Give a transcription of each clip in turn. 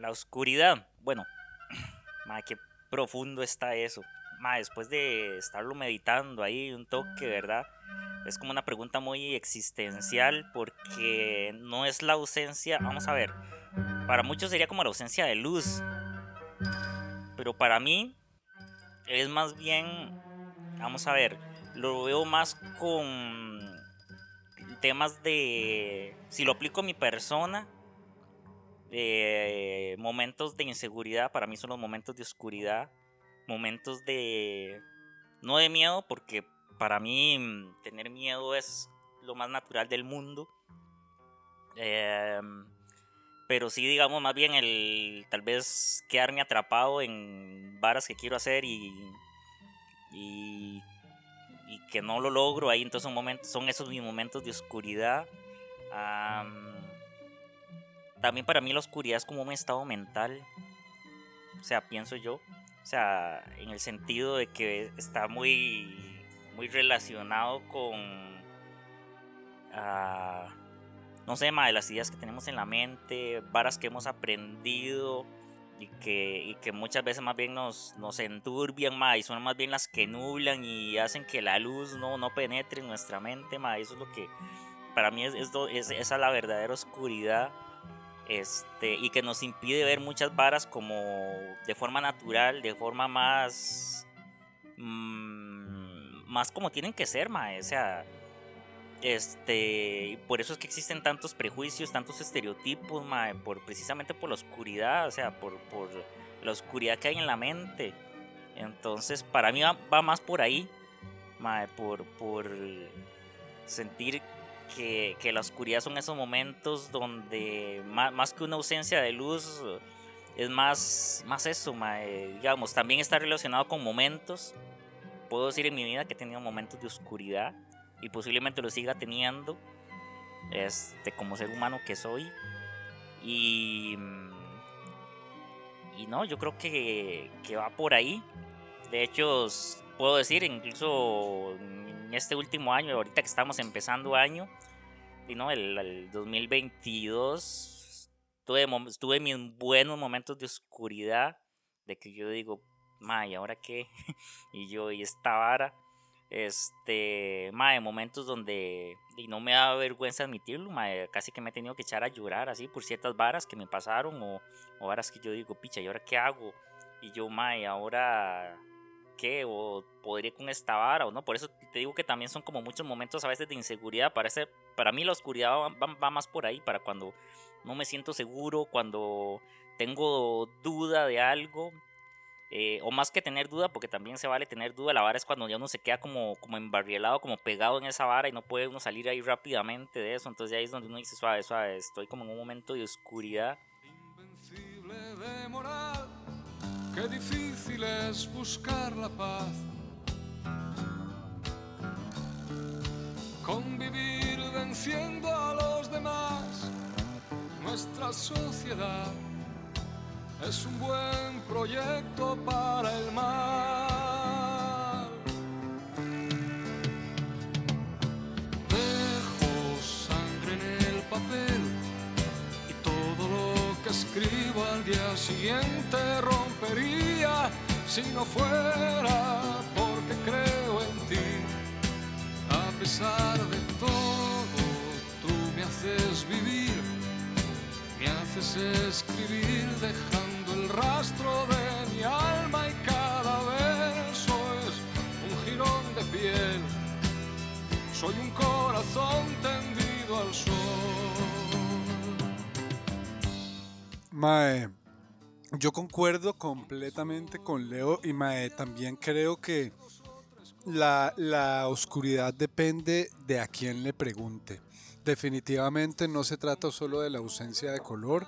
La oscuridad. Bueno, madre, qué profundo está eso. Madre, después de estarlo meditando ahí un toque, ¿verdad? Es como una pregunta muy existencial porque no es la ausencia, vamos a ver, para muchos sería como la ausencia de luz, pero para mí es más bien, vamos a ver, lo veo más con temas de, si lo aplico a mi persona, eh, momentos de inseguridad, para mí son los momentos de oscuridad, momentos de, no de miedo, porque para mí mm, tener miedo es lo más natural del mundo. Em, pero sí, digamos, más bien el tal vez quedarme atrapado en varas que quiero hacer y, y, que no lo logro. Ahí entonces son, momentos, son esos mis momentos de oscuridad. También para mí la oscuridad es como un estado mental. O sea, pienso yo. O sea, en el sentido de que está muy muy relacionado con, uh, no sé, de las ideas que tenemos en la mente, varas que hemos aprendido y que, y que muchas veces más bien nos, nos enturbian más y son más bien las que nublan y hacen que la luz no, no penetre en nuestra mente más. Eso es lo que para mí es, es, esa la verdadera oscuridad. Este, y que nos impide ver muchas varas como de forma natural, de forma más... Mmm, más como tienen que ser, mae. O sea, este, por eso es que existen tantos prejuicios, tantos estereotipos, mae, por, precisamente por la oscuridad, o sea, por, por la oscuridad que hay en la mente. Entonces, para mí va, más por ahí, mae, por, por sentir que, que, la oscuridad son esos momentos donde más, más, que una ausencia de luz, es más, más eso, mae, digamos, también está relacionado con momentos puedo decir en mi vida que he tenido momentos de oscuridad y posiblemente lo siga teniendo este, como ser humano que soy. Y, y no, yo creo que, que va por ahí. De hecho, puedo decir, incluso en este último año, ahorita que estamos empezando año, y no, el, el 2022, tuve, tuve mis buenos momentos de oscuridad, de que yo digo, ma, ¿y ahora qué? y yo, y esta vara, este, ma, momentos donde, y no me da vergüenza admitirlo, ma, casi que me he tenido que echar a llorar así por ciertas varas que me pasaron o, o varas que yo digo, picha, ¿y ahora qué hago? Y yo, ma, ¿y ahora qué? O podría con esta vara o no, por eso te digo que también son como muchos momentos a veces de inseguridad, parece, para mí la oscuridad va más por ahí, para cuando no me siento seguro, cuando tengo duda de algo, eh, o más que tener duda, porque también se vale tener duda, la vara es cuando ya uno se queda como, como embarrielado, como pegado en esa vara y no puede uno salir ahí rápidamente de eso. Entonces ahí es donde uno dice, suave, suave, estoy como en un momento de oscuridad. Invencible de moral, qué difícil es buscar la paz. Convivir venciendo a los demás, nuestra sociedad es un buen proyecto para el mal. Que escribo al día siguiente rompería si no fuera porque creo en ti. A pesar de todo, tú me haces vivir, me haces escribir dejando el rastro de mi alma y cada verso es un jirón de piel. Soy un corazón tendido al sol. Mae, yo concuerdo completamente con Leo y Mae, también creo que la, la oscuridad depende de a quién le pregunte. Definitivamente no se trata solo de la ausencia de color,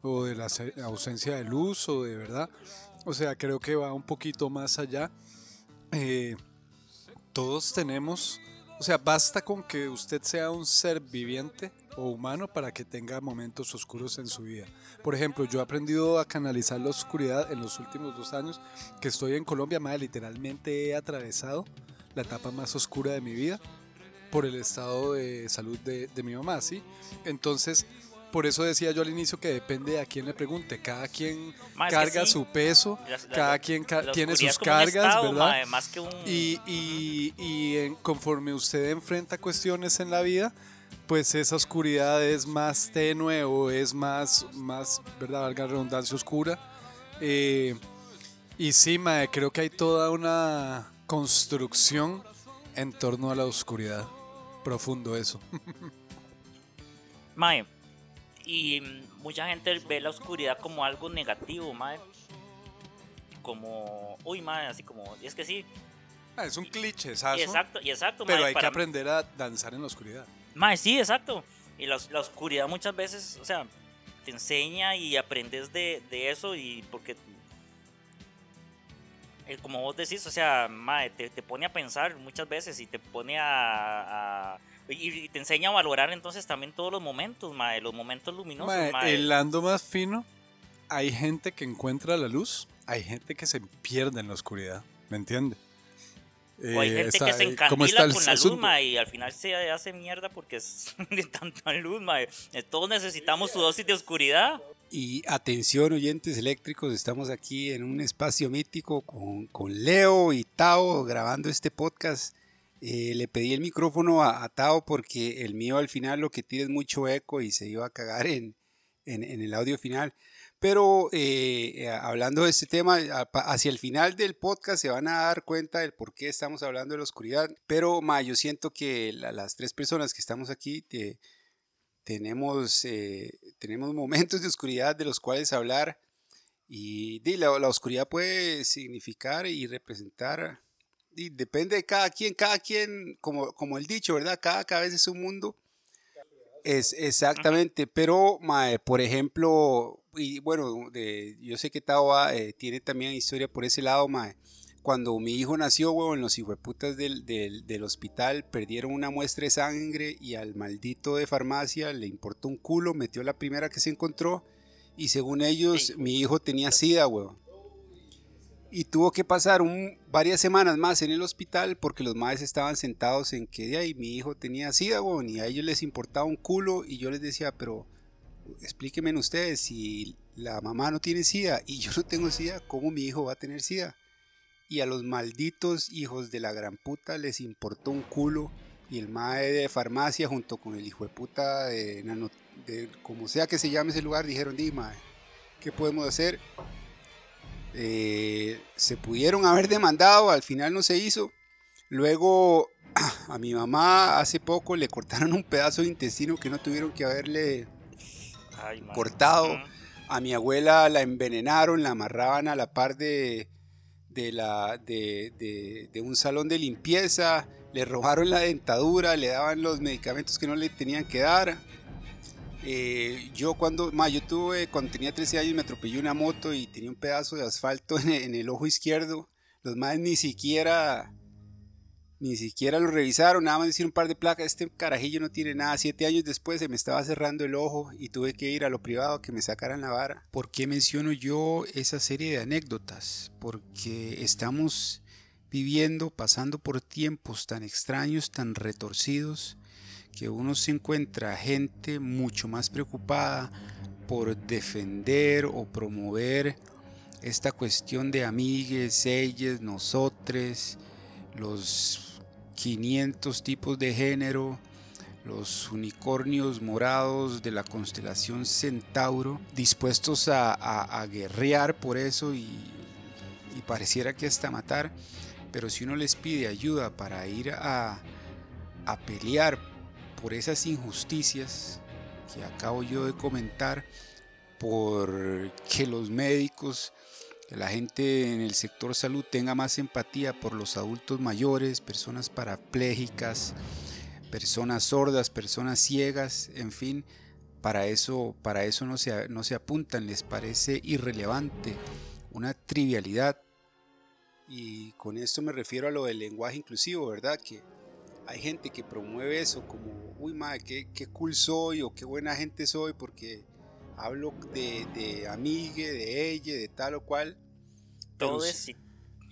o de la ausencia de luz o de verdad. O sea, creo que va un poquito más allá. Eh, todos tenemos, o sea, basta con que usted sea un ser viviente o humano para que tenga momentos oscuros en su vida. Por ejemplo, yo he aprendido a canalizar la oscuridad en los últimos dos años que estoy en Colombia, más literalmente he atravesado la etapa más oscura de mi vida por el estado de salud de, de mi mamá, ¿sí? Entonces, por eso decía yo al inicio que depende de a quién le pregunte. Cada quien Ma, carga sí. su peso, La- la- cada quien ca- tiene sus cargas, estado, ¿verdad? que un... Y, y- y en- conforme usted enfrenta cuestiones en la vida, pues esa oscuridad es más tenue o es más, más ¿verdad? Valga redundancia, oscura. Eh, y sí, mae, creo que hay toda una construcción en torno a la oscuridad. Profundo eso. Mae, y mucha gente ve la oscuridad como algo negativo, mae. Como, uy, mae, así como, y es que sí, Ah, es un cliché, exacto, y exacto, pero hay que aprender a danzar en la oscuridad. Mae, sí, exacto. Y la, la oscuridad muchas veces, o sea, te enseña y aprendes de, de eso y porque, eh, como vos decís, o sea, mae, te, te pone a pensar muchas veces y te pone a... a- y, y te enseña a valorar entonces también todos los momentos, mae, los momentos luminosos, Mae, mae. el ando más fino, hay gente que encuentra la luz, hay gente que se pierde en la oscuridad, ¿me entiende? O hay Eh, gente está- que se eh, ¿cómo está encandila con la luz, mae, y al final se hace mierda porque es de tanta luz, mae. Eh, Todos necesitamos su dosis de oscuridad. Y atención oyentes eléctricos, estamos aquí en un espacio mítico con, con Leo y Tao grabando este podcast. Eh, le pedí el micrófono a, a Tao porque el mío al final lo que tiene es mucho eco y se iba a cagar en, en- en el audio final. Pero eh, eh, hablando de este tema, hacia el final del podcast se van a dar cuenta del por qué estamos hablando de la oscuridad. Pero ma, yo siento que la- las tres personas que estamos aquí te- tenemos, eh, tenemos momentos de oscuridad de los cuales hablar. Y la, la oscuridad puede significar y representar, di, depende de cada quien, cada quien, como, como el dicho, ¿verdad? Cada cabeza es un mundo. Es exactamente, pero mae, por ejemplo, y bueno, de, yo sé que Tawa eh, tiene también historia por ese lado, mae. Cuando mi hijo nació, huevón, los hijueputas del, del, del hospital perdieron una muestra de sangre y al maldito de farmacia le importó un culo, metió la primera que se encontró y según ellos Sí. mi hijo tenía sida, huevón. Y tuvo que pasar varias semanas más en el hospital porque los madres estaban sentados en que de ahí mi hijo tenía sida, y a ellos les importaba un culo y yo les decía, pero explíquenme ustedes si la mamá no tiene sida y yo no tengo sida, ¿cómo mi hijo va a tener sida? Y a los malditos hijos de la gran puta les importó un culo y el mae de farmacia junto con el hijo de puta de, como sea que se llame ese lugar dijeron, di mae, ¿qué podemos hacer? Eh, se pudieron haber demandado, al final no se hizo. Luego a mi mamá hace poco le cortaron un pedazo de intestino que no tuvieron que haberle Ay, cortado. A mi abuela la envenenaron, la amarraban a la par de, de, la, de, de- de un salón de limpieza, le robaron la dentadura, le daban los medicamentos que no le tenían que dar. Eh, yo cuando, ma, yo tuve, cuando tenía 13 años me atropellé una moto y tenía un pedazo de asfalto en, el- ojo izquierdo. Los más ni siquiera, ni siquiera lo revisaron, nada más decir un par de placas, este carajillo no tiene nada. Siete años después se me estaba cerrando el ojo y tuve que ir a lo privado que me sacaran la vara. ¿Por qué menciono yo esa serie de anécdotas? Porque estamos viviendo, pasando por tiempos tan extraños, tan retorcidos, que uno se encuentra gente mucho más preocupada por defender o promover esta cuestión de amigues, ellas, nosotres, los 500 tipos de género, los unicornios morados de la constelación Centauro, dispuestos a, a- guerrear por eso y, y pareciera que hasta matar, pero si uno les pide ayuda para ir a, a pelear por esas injusticias que acabo yo de comentar, por que los médicos, la gente en el sector salud tenga más empatía por los adultos mayores, personas parapléjicas, personas sordas, personas ciegas, en fin, para eso, para eso no, se, no se apuntan, les parece irrelevante, una trivialidad. Y con esto me refiero a lo del lenguaje inclusivo, ¿verdad? Que hay gente que promueve eso como, uy, madre, qué, qué cool soy o qué buena gente soy porque hablo de, de amigue, de ella, de tal o cual. Todo es.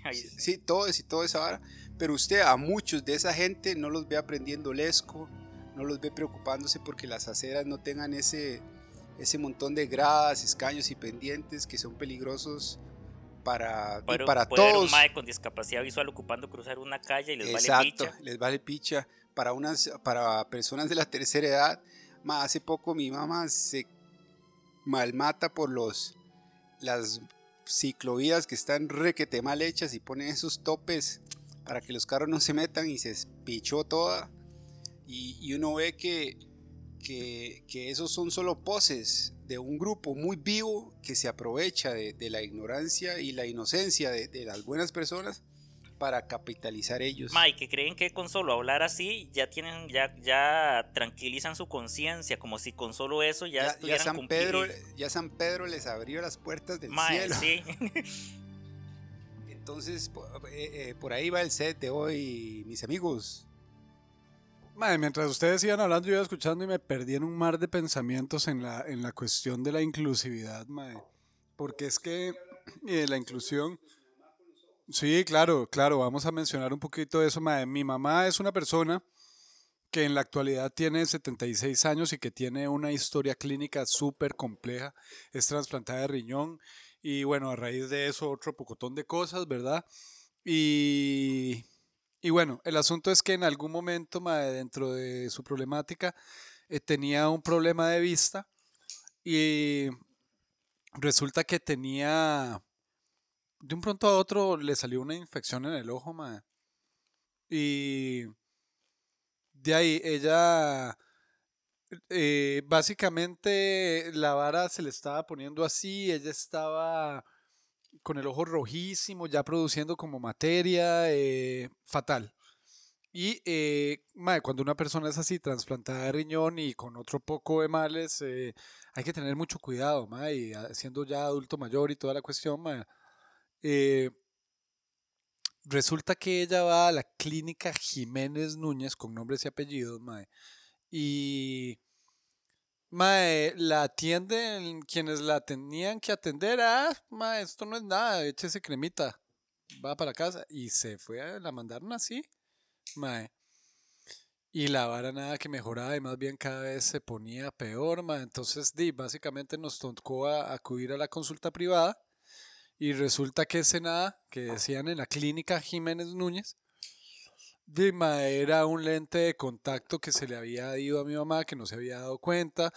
Ay, Sí, sí, todo es y toda esa vara. Pero usted a muchos de esa gente no los ve aprendiendo lesco, no los ve preocupándose porque las aceras no tengan ese, ese montón de gradas, escaños y pendientes que son peligrosos para, Pero para puede haber todos. un mae con discapacidad visual ocupando cruzar una calle y les Exacto, vale picha. les vale picha. Para, unas, para personas de la tercera edad, ma, hace poco mi mamá se malmata por los las ciclovías que están requete mal hechas y ponen esos topes para que los carros no se metan y se espichó toda. Y, y uno ve que, que, que esos son solo poses de un grupo muy vivo que se aprovecha de, de la ignorancia y la inocencia de, de las buenas personas para capitalizar ellos. Mae, que creen que con solo hablar así ya tienen, ya, ya tranquilizan su conciencia, como si con solo eso ya, ya, ya estuvieran San cumpli- Pedro, ya San Pedro les abrió las puertas del Mae, cielo. sí. Entonces, eh, eh, por ahí va el set de hoy, mis amigos. Mae, mientras ustedes iban hablando, yo iba escuchando y me perdí en un mar de pensamientos en la, en la cuestión de la inclusividad, mae. Porque es que eh, la inclusión. Sí, claro, claro, vamos a mencionar un poquito de eso, mae. Mi mamá es una persona que en la actualidad tiene 76 años y que tiene una historia clínica súper compleja. Es trasplantada de riñón y bueno, a raíz de eso otro pocotón de cosas, ¿verdad? Y, y bueno, el asunto es que en algún momento, mae, dentro de su problemática, eh, tenía un problema de vista y resulta que tenía, de un pronto a otro le salió una infección en el ojo, mae. Y de ahí ella, eh, básicamente la vara se le estaba poniendo así, ella estaba con el ojo rojísimo, ya produciendo como materia, eh, fatal. Y eh, mae, cuando una persona es así, trasplantada de riñón y con otro poco de males, eh, hay que tener mucho cuidado, mae, y siendo ya adulto mayor y toda la cuestión, mae, eh, resulta que ella va a la clínica Jiménez Núñez con nombres y apellidos, mae, y mae, la atienden quienes la tenían que atender, ah, mae, esto no es nada, échese cremita, va para casa, y se fue, a- la mandaron así, mae. Y la vara nada que mejoraba y más bien cada vez se ponía peor, mae. Entonces, di, básicamente nos tocó a- acudir a la consulta privada y resulta que ese nada que decían en la clínica Jiménez Núñez, di, mae, era un lente de contacto que se le había ido a mi mamá, que no se había dado cuenta,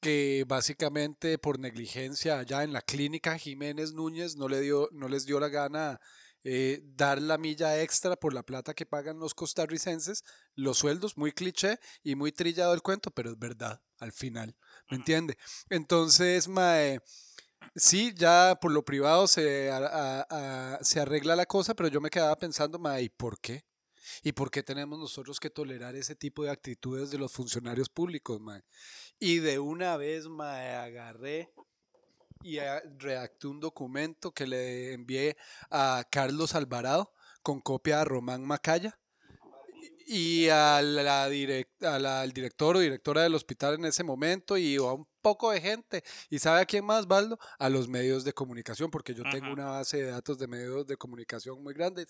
que básicamente por negligencia allá en la clínica Jiménez Núñez no, le dio, no les dio la gana eh, dar la milla extra por la plata que pagan los costarricenses, los sueldos, muy cliché y muy trillado el cuento, pero es verdad al final, ¿me entiende? Entonces, mae, sí, ya por lo privado se, a- a- a- se arregla la cosa, pero yo me quedaba pensando, mae, ¿y por qué? ¿Y por qué tenemos nosotros que tolerar ese tipo de actitudes de los funcionarios públicos, mae? Y de una vez, mae, agarré y ah, redacté un documento que le envié a Carlos Alvarado con copia a Román Macaya y a la, direc- a la- al director o directora del hospital en ese momento y a un poco de gente. ¿Y sabe a quién más, Baldo? A los medios de comunicación, porque yo tengo una base de datos de medios de comunicación muy grande.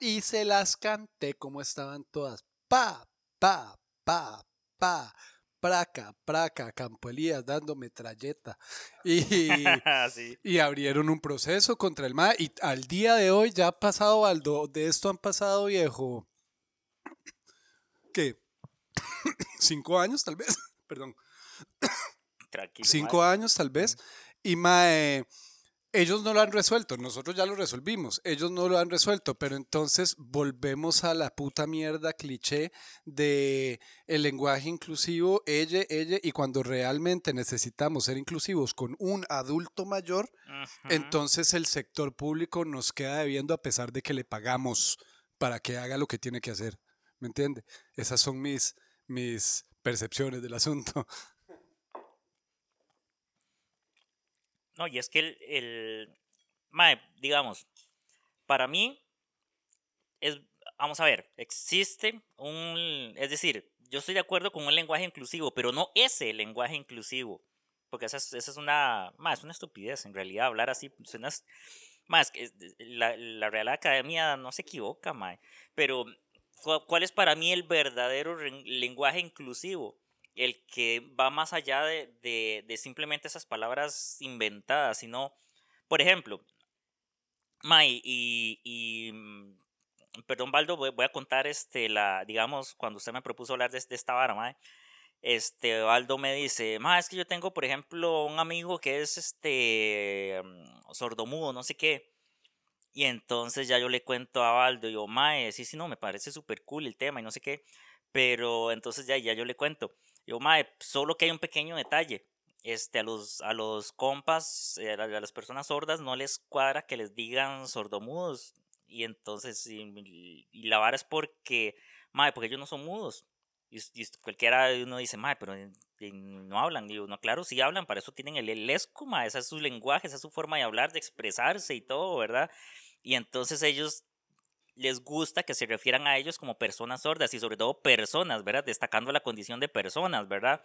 Y se las canté como estaban todas. Pa, pa, pa, pa. Praca, praca, Campo Elías dando metralleta. Y, sí. y abrieron un proceso contra el MAE. Y al día de hoy ya ha pasado, Aldo, de esto han pasado, viejo. ¿Qué? Cinco años, tal vez. Perdón. Tranquilo. Cinco años, tal vez. Y mae, ellos no lo han resuelto. Nosotros ya lo resolvimos. Ellos no lo han resuelto. Pero entonces volvemos a la puta mierda cliché de el lenguaje inclusivo, ella, ella. Y cuando realmente necesitamos ser inclusivos con un adulto mayor, entonces el sector público nos queda debiendo a pesar de que le pagamos para que haga lo que tiene que hacer. ¿Me entiende? Esas son mis, mis percepciones del asunto. No, y es que el, el mae, digamos, para mí es, vamos a ver, existe un, es decir, yo estoy de acuerdo con un lenguaje inclusivo, pero no ese lenguaje inclusivo, porque esa es, esa es una, más es una estupidez, en realidad hablar así, suena, más la, la Real Academia no se equivoca, mae, pero ¿cu- ¿cuál es para mí el verdadero lenguaje inclusivo? el que va más allá de, de, simplemente esas palabras inventadas, sino, por ejemplo, May, y, y mm, perdón, Baldo, voy, a contar este, la, digamos, cuando usted me propuso hablar de, de esta vara, May, este, Baldo me dice, ma, es que yo tengo, por ejemplo, un amigo que es, este, mm, sordomudo, no sé qué, y entonces ya yo le cuento a Baldo, y yo, mae, sí, sí, no, me parece súper cool el tema y no sé qué, pero entonces ya, ya yo le cuento, yo, mae, solo que hay un pequeño detalle, este, a los, a los compas, eh, a las personas sordas no les cuadra que les digan sordomudos. Y entonces, y, la vara es porque, madre, porque ellos no son mudos. Y, cualquiera uno dice, madre, pero no hablan. Digo, no, claro, sí hablan, para eso tienen el, el esco, ese es su lenguaje, esa es su forma de hablar, de expresarse y todo, ¿verdad? Y entonces ellos les gusta que se refieran a ellos como personas sordas y sobre todo personas, ¿verdad? Destacando la condición de personas, ¿verdad?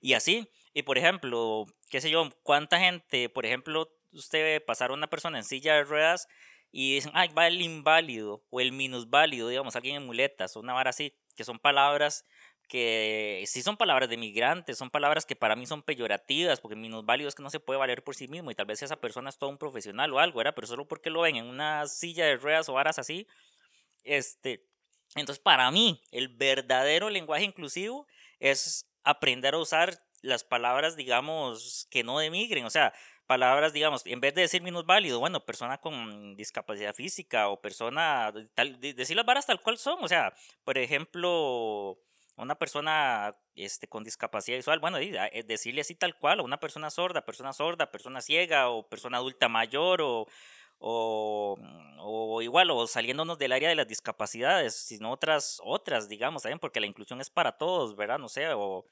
Y así, y por ejemplo, qué sé yo, cuánta gente, por ejemplo, usted ve pasar a una persona en silla de ruedas y dicen, ay, va el inválido o el minusválido, digamos, alguien en muletas o una vara así, que son palabras que sí son palabras de migrantes, son palabras que para mí son peyorativas, porque minusválido es que no se puede valer por sí mismo y tal vez esa persona es todo un profesional o algo, ¿verdad? Pero solo porque lo ven en una silla de ruedas o varas así, este, entonces para mí el verdadero lenguaje inclusivo es aprender a usar las palabras, digamos, que no demigren, o sea, palabras, digamos, en vez de decir minusválido, bueno, persona con discapacidad física o persona, tal, decir las varas tal cual son, o sea, por ejemplo, una persona este, con discapacidad visual, bueno, eh, decirle así tal cual, o una persona sorda, persona sorda, persona ciega, o persona adulta mayor, o, o, o, igual, o saliéndonos del área de las discapacidades, sino otras, otras, digamos, ¿saben? Porque la inclusión es para todos, ¿verdad? No sé, o,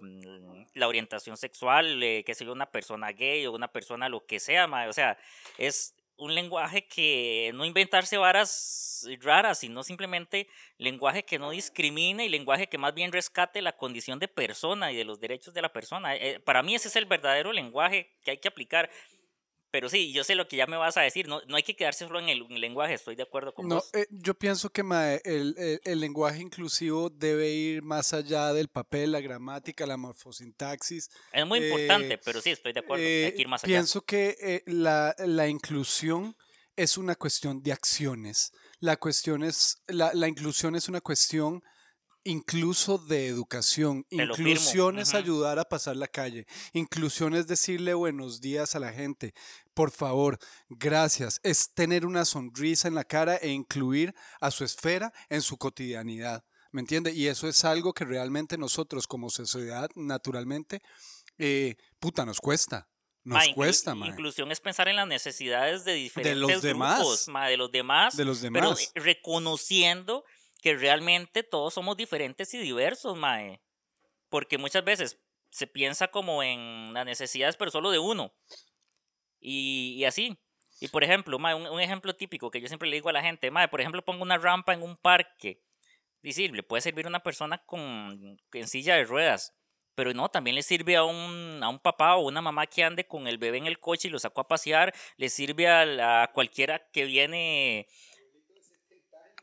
mm, la orientación sexual, eh, que sea una persona gay o una persona lo que sea, o sea, es un lenguaje que no inventarse varas raras, sino simplemente lenguaje que no discrimine y lenguaje que más bien rescate la condición de persona y de los derechos de la persona. Eh, para mí ese es el verdadero lenguaje que hay que aplicar. Pero sí, yo sé lo que ya me vas a decir. No, no hay que quedarse solo en el, lenguaje, estoy de acuerdo con no, Eh, yo pienso que el, el, lenguaje inclusivo debe ir más allá del papel, la gramática, la morfosintaxis. Es muy importante, eh, pero sí, estoy de acuerdo. hay que ir más allá. Pienso que eh, la, la, inclusión es una cuestión de acciones. La, cuestión es, la, la inclusión es una cuestión incluso de educación. Inclusión es ayudar a pasar la calle. Inclusión es decirle buenos días a la gente. Por favor, gracias. Es tener una sonrisa en la cara e incluir a su esfera en su cotidianidad. ¿Me entiende? Y eso es algo que realmente nosotros como sociedad, naturalmente, eh, puta, nos cuesta. Nos cuesta, ma. Inclusión es pensar en las necesidades de diferentes de los grupos, demás, de los demás, de los demás, pero reconociendo que realmente todos somos diferentes y diversos, Mae. Porque muchas veces se piensa como en las necesidades, pero solo de uno. Y, así. Y por ejemplo, un, ejemplo típico que yo siempre le digo a la gente, Mae, por ejemplo, pongo una rampa en un parque. Y le puede servir a una persona con, en silla de ruedas. Pero no, también le sirve a un, a un papá o una mamá que ande con el bebé en el coche y lo sacó a pasear. Le sirve a, a cualquiera que viene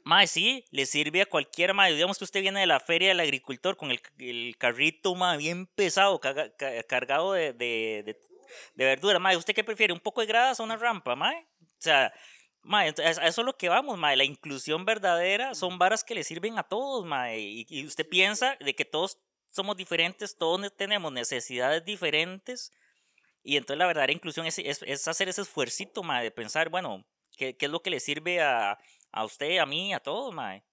Mae, sí, le sirve a cualquiera, mae. Digamos que usted viene de la feria del agricultor con el, el carrito, mae, bien pesado, cargado de, de, de, de verdura, mae. ¿Usted qué prefiere? ¿Un poco de gradas o una rampa, mae? O sea, mae, eso es lo que vamos, mae. La inclusión verdadera son varas que le sirven a todos, mae. Y, usted piensa de que todos somos diferentes, todos tenemos necesidades diferentes. Y entonces la verdadera inclusión es, es, es hacer ese esfuercito, mae, de pensar, bueno, ¿qué, ¿qué, es lo que le sirve a, a usted, a mí, a todos, mae.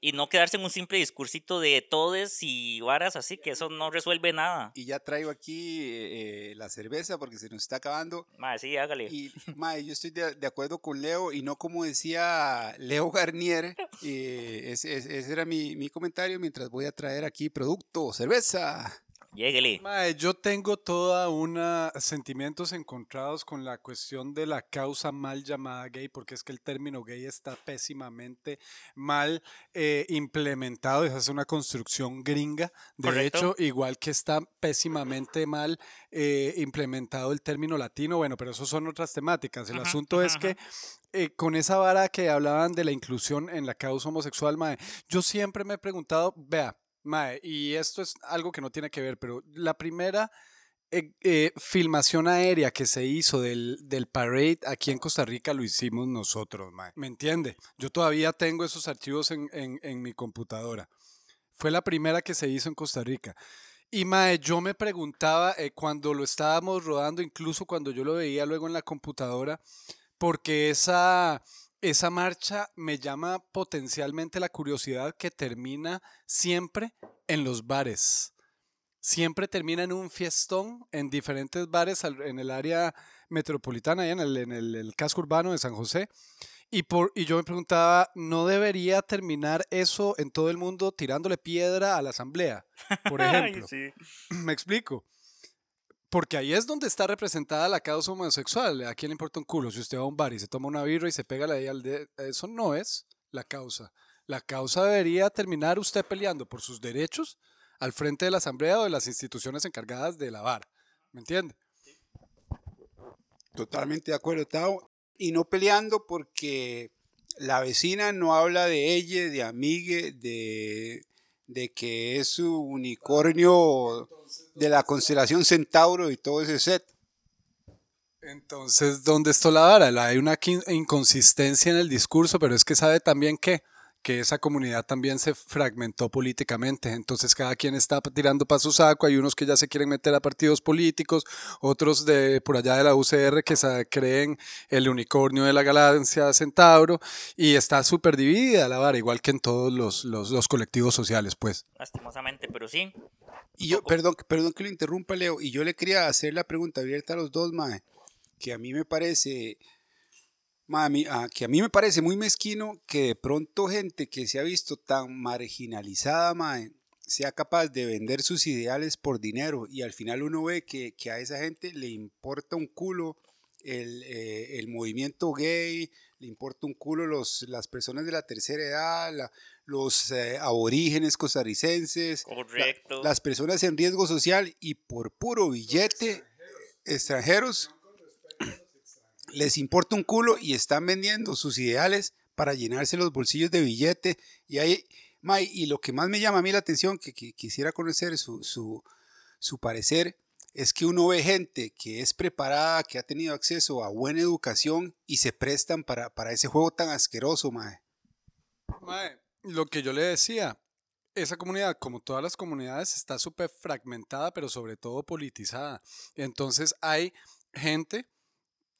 Y no quedarse en un simple discursito de todes y varas así, que eso no resuelve nada. Y ya traigo aquí eh, la cerveza porque se nos está acabando. Mae, sí, hágale. Y, mae, yo estoy de, acuerdo con Leo y no como decía Leo Garnier. Eh, ese, ese, era mi, mi comentario mientras voy a traer aquí producto, cerveza. Lléguele. yo tengo toda una sentimientos encontrados con la cuestión de la causa mal llamada gay, porque es que el término gay está pésimamente mal eh, implementado, es una construcción gringa. De hecho, igual que está pésimamente mal eh, implementado el término latino, bueno, pero eso son otras temáticas. El asunto es que eh, con esa vara que hablaban de la inclusión en la causa homosexual, yo siempre me he preguntado, vea, Mae, y esto es algo que no tiene que ver, pero la primera eh, eh, filmación aérea que se hizo del, del, parade aquí en Costa Rica lo hicimos nosotros, mae. ¿Me entiende? Yo todavía tengo esos archivos en, en, en mi computadora. Fue la primera que se hizo en Costa Rica. Y mae, yo me preguntaba eh, cuando lo estábamos rodando, incluso cuando yo lo veía luego en la computadora, porque esa, esa marcha me llama potencialmente la curiosidad que termina siempre en los bares siempre termina en un fiestón en diferentes bares en el área metropolitana, en, el, en el, casco urbano de San José. Y, por, y yo me preguntaba, ¿no debería terminar eso en todo el mundo tirándole piedra a la asamblea? Por ejemplo. Me explico. Porque ahí es donde está representada la causa homosexual. ¿A quién le importa un culo? Si usted va a un bar y se toma una birra y se pega la idea al de... Eso no es la causa. La causa debería terminar usted peleando por sus derechos al frente de la asamblea o de las instituciones encargadas de lavar. ¿Me entiende? Totalmente de acuerdo, Tao. Y no peleando porque la vecina no habla de ella, de amigue, de, de que es su unicornio de la constelación Centauro y todo ese set. Entonces, ¿dónde está la vara? Hay una inconsistencia en el discurso, pero es que sabe también que que esa comunidad también se fragmentó políticamente. Entonces cada quien está tirando para su saco. Hay unos que ya se quieren meter a partidos políticos, otros de por allá de la UCR que se creen el unicornio de la galaxia Centauro y está súper dividida la vara, igual que en todos los, los, colectivos sociales, pues. Lastimosamente, pero sí. Y yo, perdón, perdón que lo interrumpa, Leo, y yo le quería hacer la pregunta abierta a los dos, Mae, que a mí me parece Mami, ah, que a mí me parece muy mezquino que de pronto gente que se ha visto tan marginalizada, sea capaz de vender sus ideales por dinero y al final uno ve que, a esa gente le importa un culo el, eh, movimiento gay, le importa un culo los, las personas de la tercera edad, los eh, aborígenes costarricenses, las personas en riesgo social y por puro billete extranjeros les importa un culo y están vendiendo sus ideales para llenarse los bolsillos de billete. Y ahí, y lo que más me llama a mí la atención, que, quisiera conocer su, su, parecer, es que uno ve gente que es preparada, que ha tenido acceso a buena educación y se prestan para, para ese juego tan asqueroso, mae. Mae, lo que yo le decía, esa comunidad, como todas las comunidades, está súper fragmentada, pero sobre todo politizada. Entonces hay gente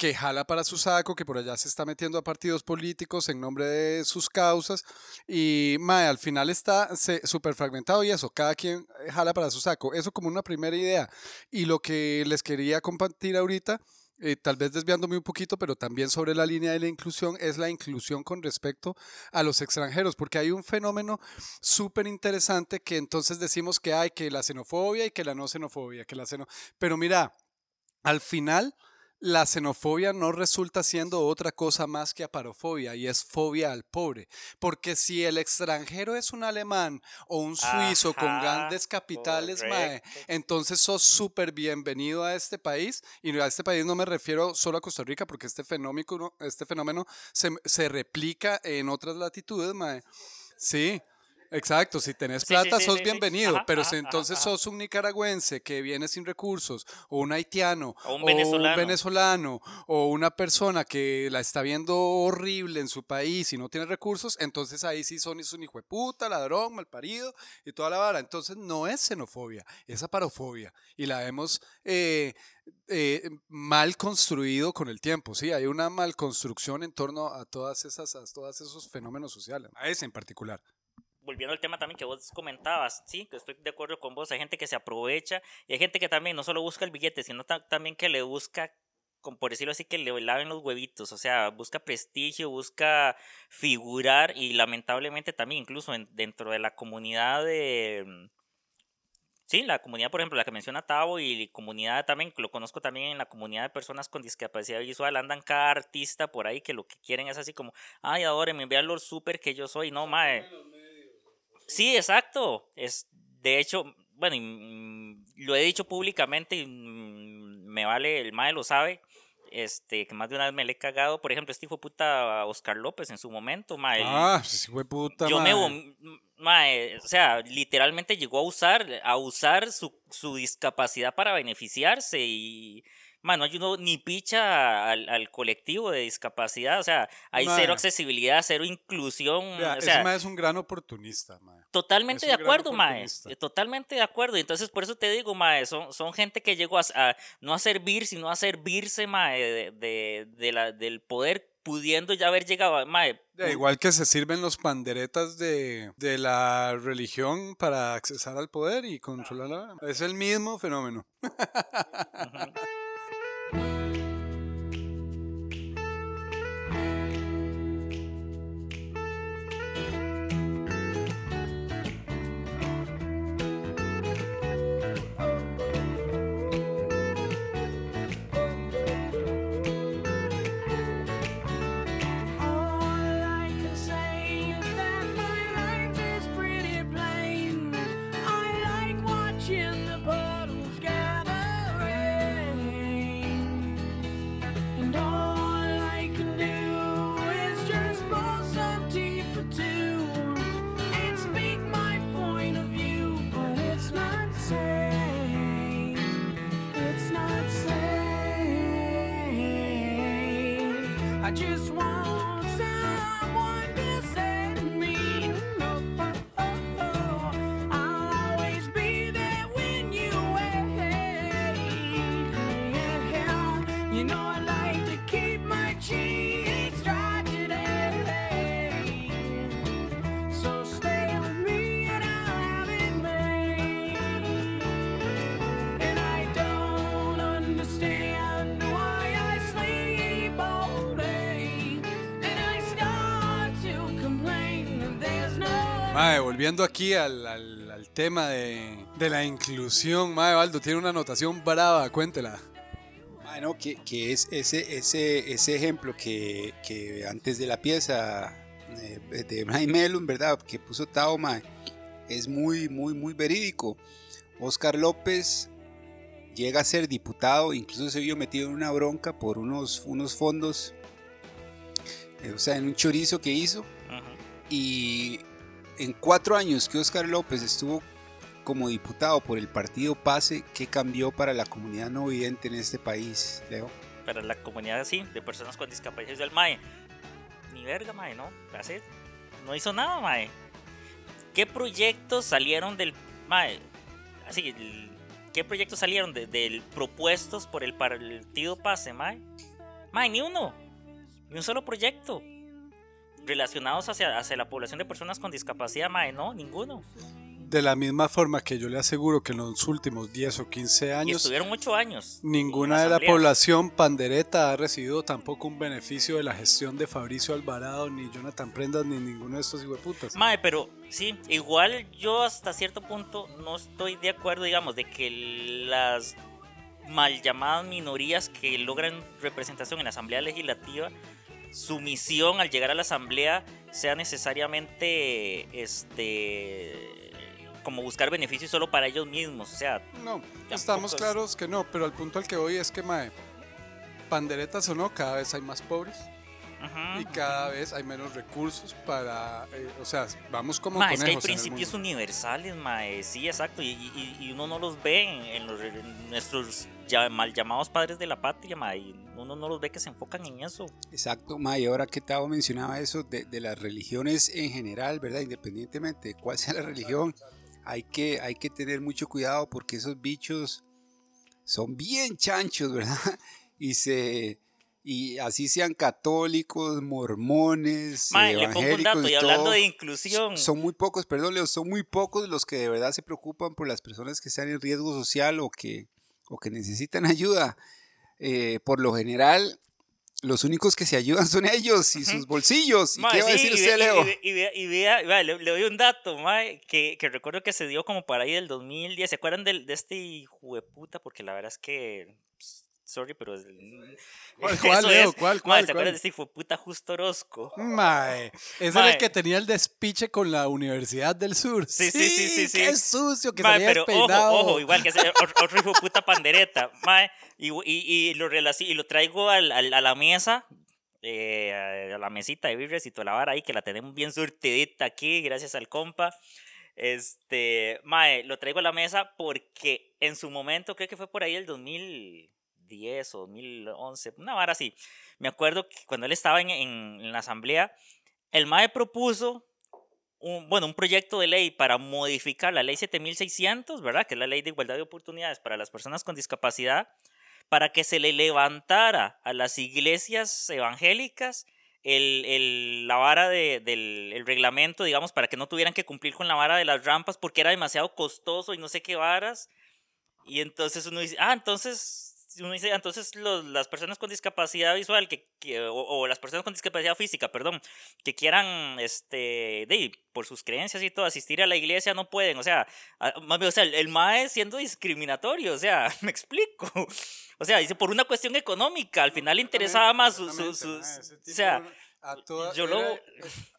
que jala para su saco, que por allá se está metiendo a partidos políticos en nombre de sus causas y mae, al final está súper fragmentado y eso, cada quien eh, jala para su saco. Eso como una primera idea. Y lo que les quería compartir ahorita, eh, tal vez desviándome un poquito, pero también sobre la línea de la inclusión, es la inclusión con respecto a los extranjeros, porque hay un fenómeno súper interesante que entonces decimos que hay que la xenofobia y que la no xenofobia, que la xeno... Pero mira, al final la xenofobia no resulta siendo otra cosa más que aparofobia y es fobia al pobre. Porque si el extranjero es un alemán o un suizo con grandes capitales, mae, entonces sos súper bienvenido a este país. Y a este país no me refiero solo a Costa Rica, porque este fenómeno, este fenómeno se, se replica en otras latitudes, mae. Sí. Exacto, si tenés plata sos bienvenido, pero si entonces sos un nicaragüense que viene sin recursos, o un haitiano, o un, venezolano. o una persona que la está viendo horrible en su país y no tiene recursos, entonces ahí sí son un hijo de puta, ladrón, malparido y toda la vara. Entonces no es xenofobia, es aparofobia. Y la hemos eh, eh, mal construido con el tiempo, sí, hay una mal construcción en torno a todas esas, a todos esos fenómenos sociales, a ese en particular volviendo al tema también que vos comentabas, sí, que estoy de acuerdo con vos, hay gente que se aprovecha y hay gente que también no solo busca el billete, sino también que le busca, como por decirlo así, que le laven los huevitos, o sea, busca prestigio, busca figurar y lamentablemente también incluso dentro de la comunidad de... Sí, la comunidad, por ejemplo, la que menciona Tavo y comunidad también, lo conozco también en la comunidad de personas con discapacidad visual, andan cada artista por ahí que lo que quieren es así como, ay, ahora me vean lo súper que yo soy, no, mae. Sí, exacto. Es, de hecho, bueno, mm, lo he dicho públicamente y mm, me vale, el MAE lo sabe. este, que más de una vez me le he cagado. Por ejemplo, este hijo de puta Oscar López en su momento, mae. Ah, sí fue puta, yo me, mae. vom- mae, o sea, literalmente llegó a usar, a usar su, su discapacidad para beneficiarse y, mae, no ayudó ni picha al, al colectivo de discapacidad, o sea, hay cero accesibilidad, cero inclusión, Vea, o sea, es un gran oportunista, mae. Totalmente de acuerdo, mae. Totalmente de acuerdo. Entonces, por eso te digo, mae, son, son gente que llegó a, a no a servir, sino a servirse, mae, de, de, de la, del poder, pudiendo ya haber llegado, a- mae. Ya, igual que se sirven los panderetas de, de la religión para accesar al poder y controlar la... Es el mismo fenómeno. All volviendo aquí al, al- al tema de, de la inclusión, Mae Baldo tiene una anotación brava, cuéntela. Bueno, que, que es ese, ese, ese ejemplo que, que antes de la pieza eh, de Brian Melon, ¿verdad? Que puso Tao, mae, es muy, muy, muy verídico. Oscar López llega a ser diputado, incluso se vio metido en una bronca por unos, unos fondos, eh, o sea, en un chorizo que hizo. Y en cuatro años que Oscar López estuvo como diputado por el partido PASE, ¿qué cambió para la comunidad no vidente en este país, Leo? Para la comunidad así, de personas con discapacidad visual, mae. Ni verga, mae, no. Así, no hizo nada, mae. ¿Qué proyectos salieron del. Mae, así, ¿qué proyectos salieron de- del propuestos por el partido PASE, mae? Mae, ni uno. Ni un solo proyecto. Relacionados hacia, hacia la población de personas con discapacidad, mae, no, ninguno. De la misma forma que yo le aseguro que en los últimos 10 o 15 Y años estuvieron ocho años. ninguna de la población pandereta ha recibido tampoco un beneficio de la gestión de Fabricio Alvarado, ni Jonathan Prendas, ni ninguno de estos hijueputas. Mae, pero sí, igual yo hasta cierto punto no estoy de acuerdo, digamos, de que las mal llamadas minorías que logran representación en la Asamblea Legislativa, su misión al llegar a la Asamblea sea necesariamente este como buscar beneficios solo para ellos mismos. O sea, No, estamos es- claros que no, pero al punto al que voy es que, mae, panderetas o no, cada vez hay más pobres y cada vez hay menos recursos para, eh, o sea, vamos como Ma, es que hay el principios universales, mae, sí, exacto, y, y- y uno no los ve en, en los- en nuestros ya- mal llamados padres de la patria, y uno no los ve que se enfocan en eso. Exacto, Ma, y ahora que Tavo mencionaba eso de, de las religiones en general, ¿verdad? Independientemente de cuál sea la religión, hay que, hay que tener mucho cuidado porque esos bichos son bien chanchos, ¿verdad? Y se y así sean católicos, mormones, Mae, le pongo un evangélicos dato, y y hablando todo, de inclusión, son muy pocos, perdón, Leo, son muy pocos los que de verdad se preocupan por las personas que están en riesgo social o que, o que necesitan ayuda. Eh, por lo general, los únicos que se ayudan son ellos y sus bolsillos. ¿Y qué va a decir usted, Leo? Y, y vea- y vea- vea, le, le doy un dato, mae, que, que recuerdo que se dio como para ahí del 2010. ¿Se acuerdan del- de, este hijo de puta? Porque la verdad es que sorry, pero... es- ¿Cuál, cuál, Leo? es. ¿Cuál, Mae, cuál, ¿Se acuerdan cuál? de este hijo de puta Justo Orozco? Mae, ese era el que tenía el despiche con la Universidad del Sur. Sí, sí, sí, sí, sí. Qué sucio, que Mae, salía pero ojo, despeinado. ojo, igual que ese otro, hijo puta pandereta. Mae, y, y, y lo, y lo traigo al- al- a la mesa, eh, a la mesita de birres y toda la vara ahí, que la tenemos bien surtidita aquí, gracias al compa. Este, mae, lo traigo a la mesa porque en su momento, creo que fue por ahí el 2010 o 2011, una vara así. Me acuerdo que cuando él estaba en, en- en la asamblea, el mae propuso un, bueno, un proyecto de ley para modificar la ley 7600, ¿verdad? Que es la ley de igualdad de oportunidades para las personas con discapacidad, para que se le levantara a las iglesias evangélicas el, el- la vara de- del el reglamento, digamos, para que no tuvieran que cumplir con la vara de las rampas porque era demasiado costoso y no sé qué varas. Y entonces uno dice, ah, entonces, uno dice, "Ah, entonces los- las personas con discapacidad visual que, que- o, o las personas con discapacidad física, perdón, que quieran, este, de, por sus creencias y todo, asistir a la iglesia no pueden, o sea, a- bien, o sea, el, el MAE siendo discriminatorio, o sea, me explico. O sea, dice, por una cuestión económica, al final le interesaba más su, su- Exactamente, su- mae, ese o sea, a toda- yo lo- era-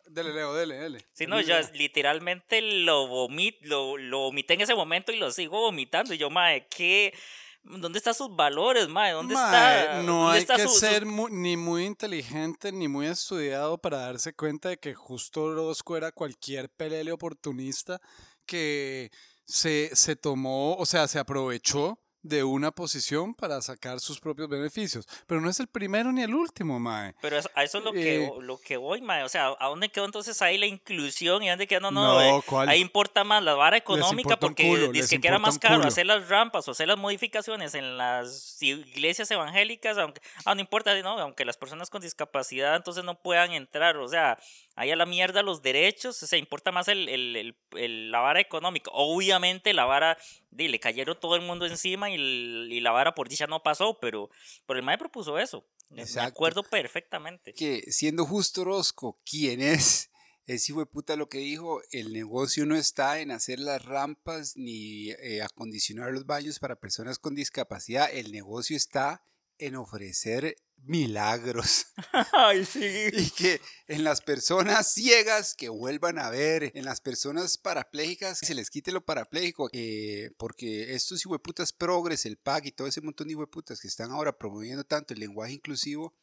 Dele, Leo, dele, dele. Sí, no, yo literalmente lo, vomit, lo, lo vomité en ese momento y lo sigo vomitando. Y yo, mae, ¿qué? ¿Dónde están sus valores, mae? ¿Dónde Mae, está? no dónde hay está que su- su- ser mu- ni muy inteligente ni muy estudiado para darse cuenta de que justo Orozco era cualquier pelele oportunista que se, se tomó, o sea, se aprovechó de una posición para sacar sus propios beneficios. Pero no es el primero ni el último, Mae. Pero eso- a eso es lo que, Eh, lo que voy, mae. O sea, ¿a dónde quedó entonces ahí la inclusión? ¿Y dónde quedó? No, no, No, eh, ahí importa más la vara económica porque culo, dice que, era más caro hacer las rampas o hacer las modificaciones en las iglesias evangélicas, aunque, ah, no importa, ¿no? aunque las personas con discapacidad entonces no puedan entrar. O sea, ahí a la mierda los derechos, o sea, importa más el, el- el- el- la vara económica. Obviamente la vara, di, le cayeron todo el mundo encima y, la vara por dicha no pasó, pero, pero el MAE propuso eso. Me Exacto. acuerdo perfectamente. que siendo justo Orozco, quien es ese hijo de puta lo que dijo, el negocio no está en hacer las rampas ni eh, acondicionar los baños para personas con discapacidad, el negocio está en ofrecer milagros Ay, sí. y que en las personas ciegas que vuelvan a ver, en las personas parapléjicas que se les quite lo parapléjico, eh, porque estos hijueputas progres, el PAC y todo ese montón de hijueputas que están ahora promoviendo tanto el lenguaje inclusivo,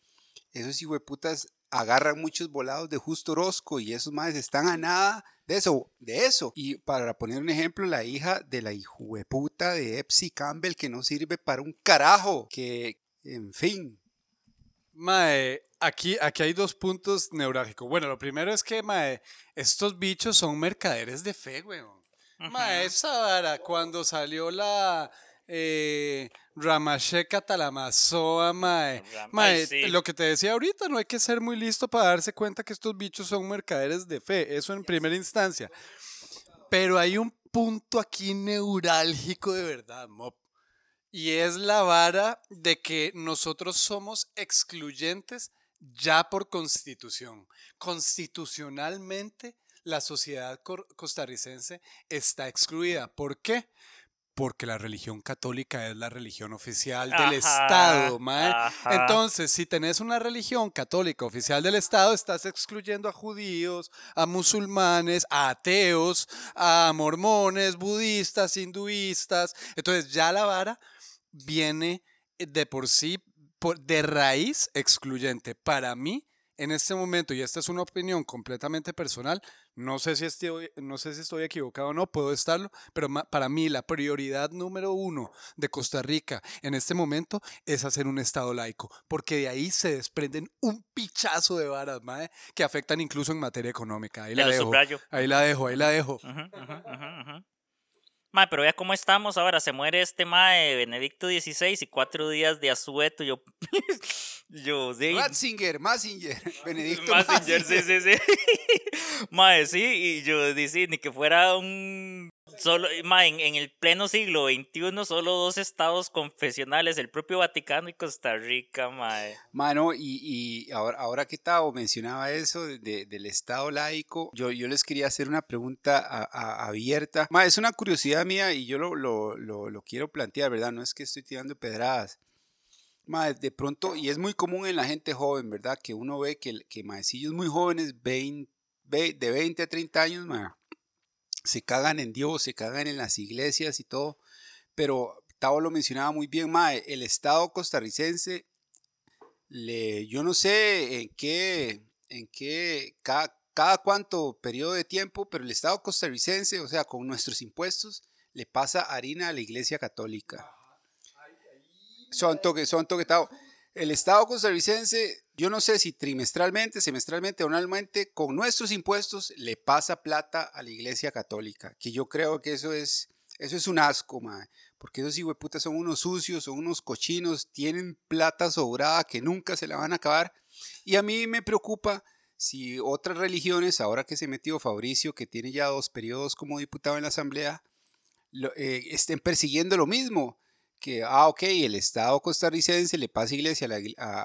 esos hijueputas agarran muchos volados de justo Orozco y esos madres están a nada de eso, de eso. Y para poner un ejemplo, la hija de la hijueputa de Epsi Campbell que no sirve para un carajo, que, en fin, Mae, aquí, aquí hay dos puntos neurálgicos. Bueno, lo primero es que, mae, estos bichos son mercaderes de fe, weón. Mae, esa vara, cuando salió la eh, Ramacheka Talamazoa, mae. Mae, sí. lo que te decía ahorita, no hay que ser muy listo para darse cuenta que estos bichos son mercaderes de fe. Eso en primera instancia. Pero hay un punto aquí neurálgico de verdad, Mop. Y es la vara de que nosotros somos excluyentes ya por constitución. Constitucionalmente, la sociedad costarricense está excluida. ¿Por qué? Porque la religión católica es la religión oficial del Ajá, Estado, mae. Entonces, si tenés una religión católica oficial del Estado, estás excluyendo a judíos, a musulmanes, a ateos, a mormones, budistas, hinduistas. Entonces, ya la vara viene de por sí, por- de raíz excluyente. Para mí, en este momento, y esta es una opinión completamente personal, no sé si estoy, no sé si estoy equivocado o no, puedo estarlo, pero para mí la prioridad número uno de Costa Rica en este momento es hacer un Estado laico, porque de ahí se desprenden un pichazo de varas, mae, que afectan incluso en materia económica. Ahí la dejo. Ahí la dejo, ahí la dejo. Ujú, ujú, ujú. Mae, pero vea cómo estamos ahora. Se muere este mae Benedicto XVI y cuatro días de asueto. Yo, yo, sí. Ratzinger, Massinger, Benedicto Mazinger, sí, Massinger. sí, sí. Mae, sí, y yo dice, ni que fuera un solo, mae, en, el pleno siglo XXI, solo dos estados confesionales, el propio Vaticano y Costa Rica, mae. Mano, y, y ahora, ahora que Tao mencionaba eso de- de- del Estado laico, yo, yo les quería hacer una pregunta abierta. Ma, es una curiosidad mía y yo lo, lo, lo- quiero plantear, ¿verdad? No es que estoy tirando pedradas. Mae, de pronto, y es muy común en la gente joven, ¿verdad? Que uno ve que, que maecillos muy jóvenes, 20, ve- de 20 a 30 años, mae, se cagan en Dios, se cagan en las iglesias y todo. Pero Tavo lo mencionaba muy bien, mae, el Estado costarricense, le, yo no sé en qué, en qué, cada, cada cuánto periodo de tiempo, pero el Estado costarricense, o sea, con nuestros impuestos, le pasa harina a la Iglesia Católica. Son toque, son toque, Tavo. El Estado costarricense, yo no sé si trimestralmente, semestralmente o anualmente, con nuestros impuestos le pasa plata a la Iglesia Católica, que yo creo que eso es, eso es un asco, mae, porque esos hijueputas son unos sucios, son unos cochinos, tienen plata sobrada que nunca se la van a acabar. Y a mí me preocupa si otras religiones, ahora que se metió Fabricio, que tiene ya dos periodos como diputado en la Asamblea, lo- eh, estén persiguiendo lo mismo que, ah, ok, el Estado costarricense le pasa, iglesia a la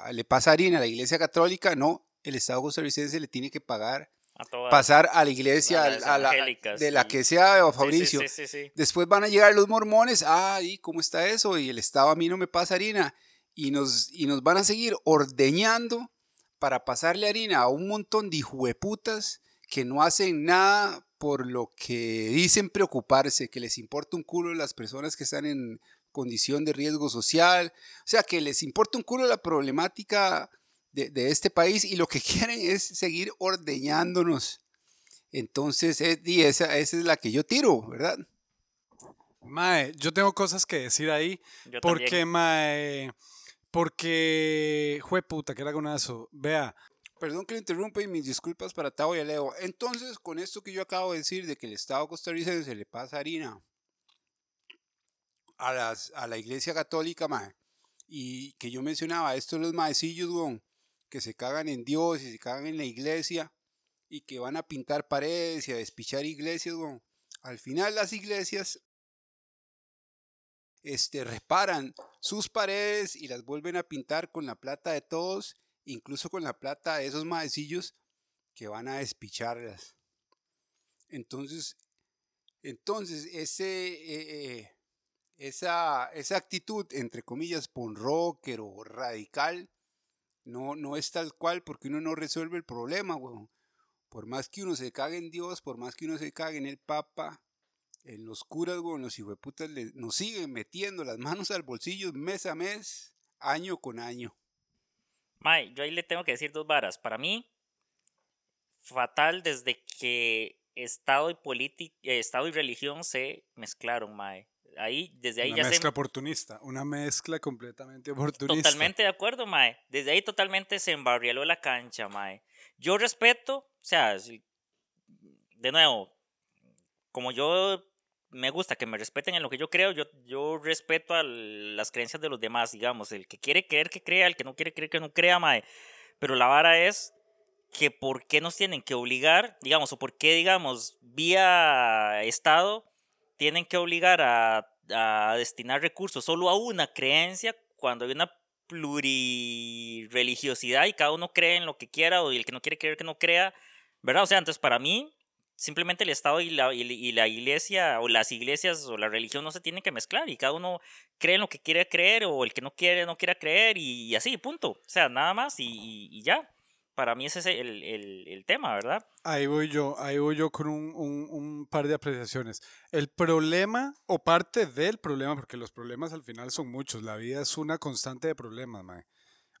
a- le pasa harina a la Iglesia Católica, no, el Estado costarricense le tiene que pagar, A todas. pasar a la iglesia a la- de la que sea, Fabricio. Sí, sí, sí. Después van a llegar los mormones, ah, ¿y cómo está eso? Y el Estado a mí no me pasa harina. Y nos, y nos van a seguir ordeñando para pasarle harina a un montón de hijueputas que no hacen nada por lo que dicen preocuparse, que les importa un culo las personas que están en condición de riesgo social, o sea, que les importa un culo la problemática de, de este país y lo que quieren es seguir ordeñándonos. Entonces, eh, y esa, esa es la que yo tiro, ¿verdad? Mae, yo tengo cosas que decir ahí. Yo Porque, también. mae, porque, jueputa, que era gonazo. Vea, Perdón que lo interrumpa y mis disculpas para Tavo y Leo. Entonces, con esto que yo acabo de decir de que el Estado costarricense le pasa harina a, la Iglesia Católica, mae, y que yo mencionaba, estos los maecillos, weón, que se cagan en Dios y se cagan en la iglesia y que van a pintar paredes y a despichar iglesias. Al final las iglesias este, reparan sus paredes y las vuelven a pintar con la plata de todos incluso con la plata de esos maecillos que van a despicharlas. Entonces, entonces ese, eh, eh, esa, esa actitud, entre comillas, pon rocker o radical, no, no es tal cual porque uno no resuelve el problema, weón. Por más que uno se cague en Dios, por más que uno se cague en el Papa, en los curas, weón, los hijueputas nos siguen metiendo las manos al bolsillo mes a mes, año con año. Mae, yo ahí le tengo que decir dos varas. Para mí, fatal desde que Estado y política, Estado y religión se mezclaron, mae. Ahí, desde ahí una ya mezcla se oportunista. Una mezcla completamente oportunista. Totalmente de acuerdo, Mae. Desde ahí totalmente se embarrialó la cancha, Mae. Yo respeto, o sea, de nuevo, como yo me gusta que me respeten en lo que yo creo, yo, yo respeto a las creencias de los demás, digamos. El que quiere creer que crea, el que no quiere creer que no crea, Mae. Pero la vara es que por qué nos tienen que obligar, digamos, o por qué, digamos, vía Estado, tienen que obligar a, a destinar recursos solo a una creencia cuando hay una plurireligiosidad y cada uno cree en lo que quiera o el que no quiere creer que no crea, ¿verdad? O sea, entonces para mí, simplemente el Estado y la, y, la iglesia o las iglesias o la religión no se tienen que mezclar y cada uno cree en lo que quiere creer o el que no quiere no quiera creer y, y así, punto. O sea, nada más y, y- y ya. Para mí ese es el, el- el tema, ¿verdad? Ahí voy yo, ahí voy yo con un, un- un par de apreciaciones. El problema, o parte del problema, porque los problemas al final son muchos, la vida es una constante de problemas, mae.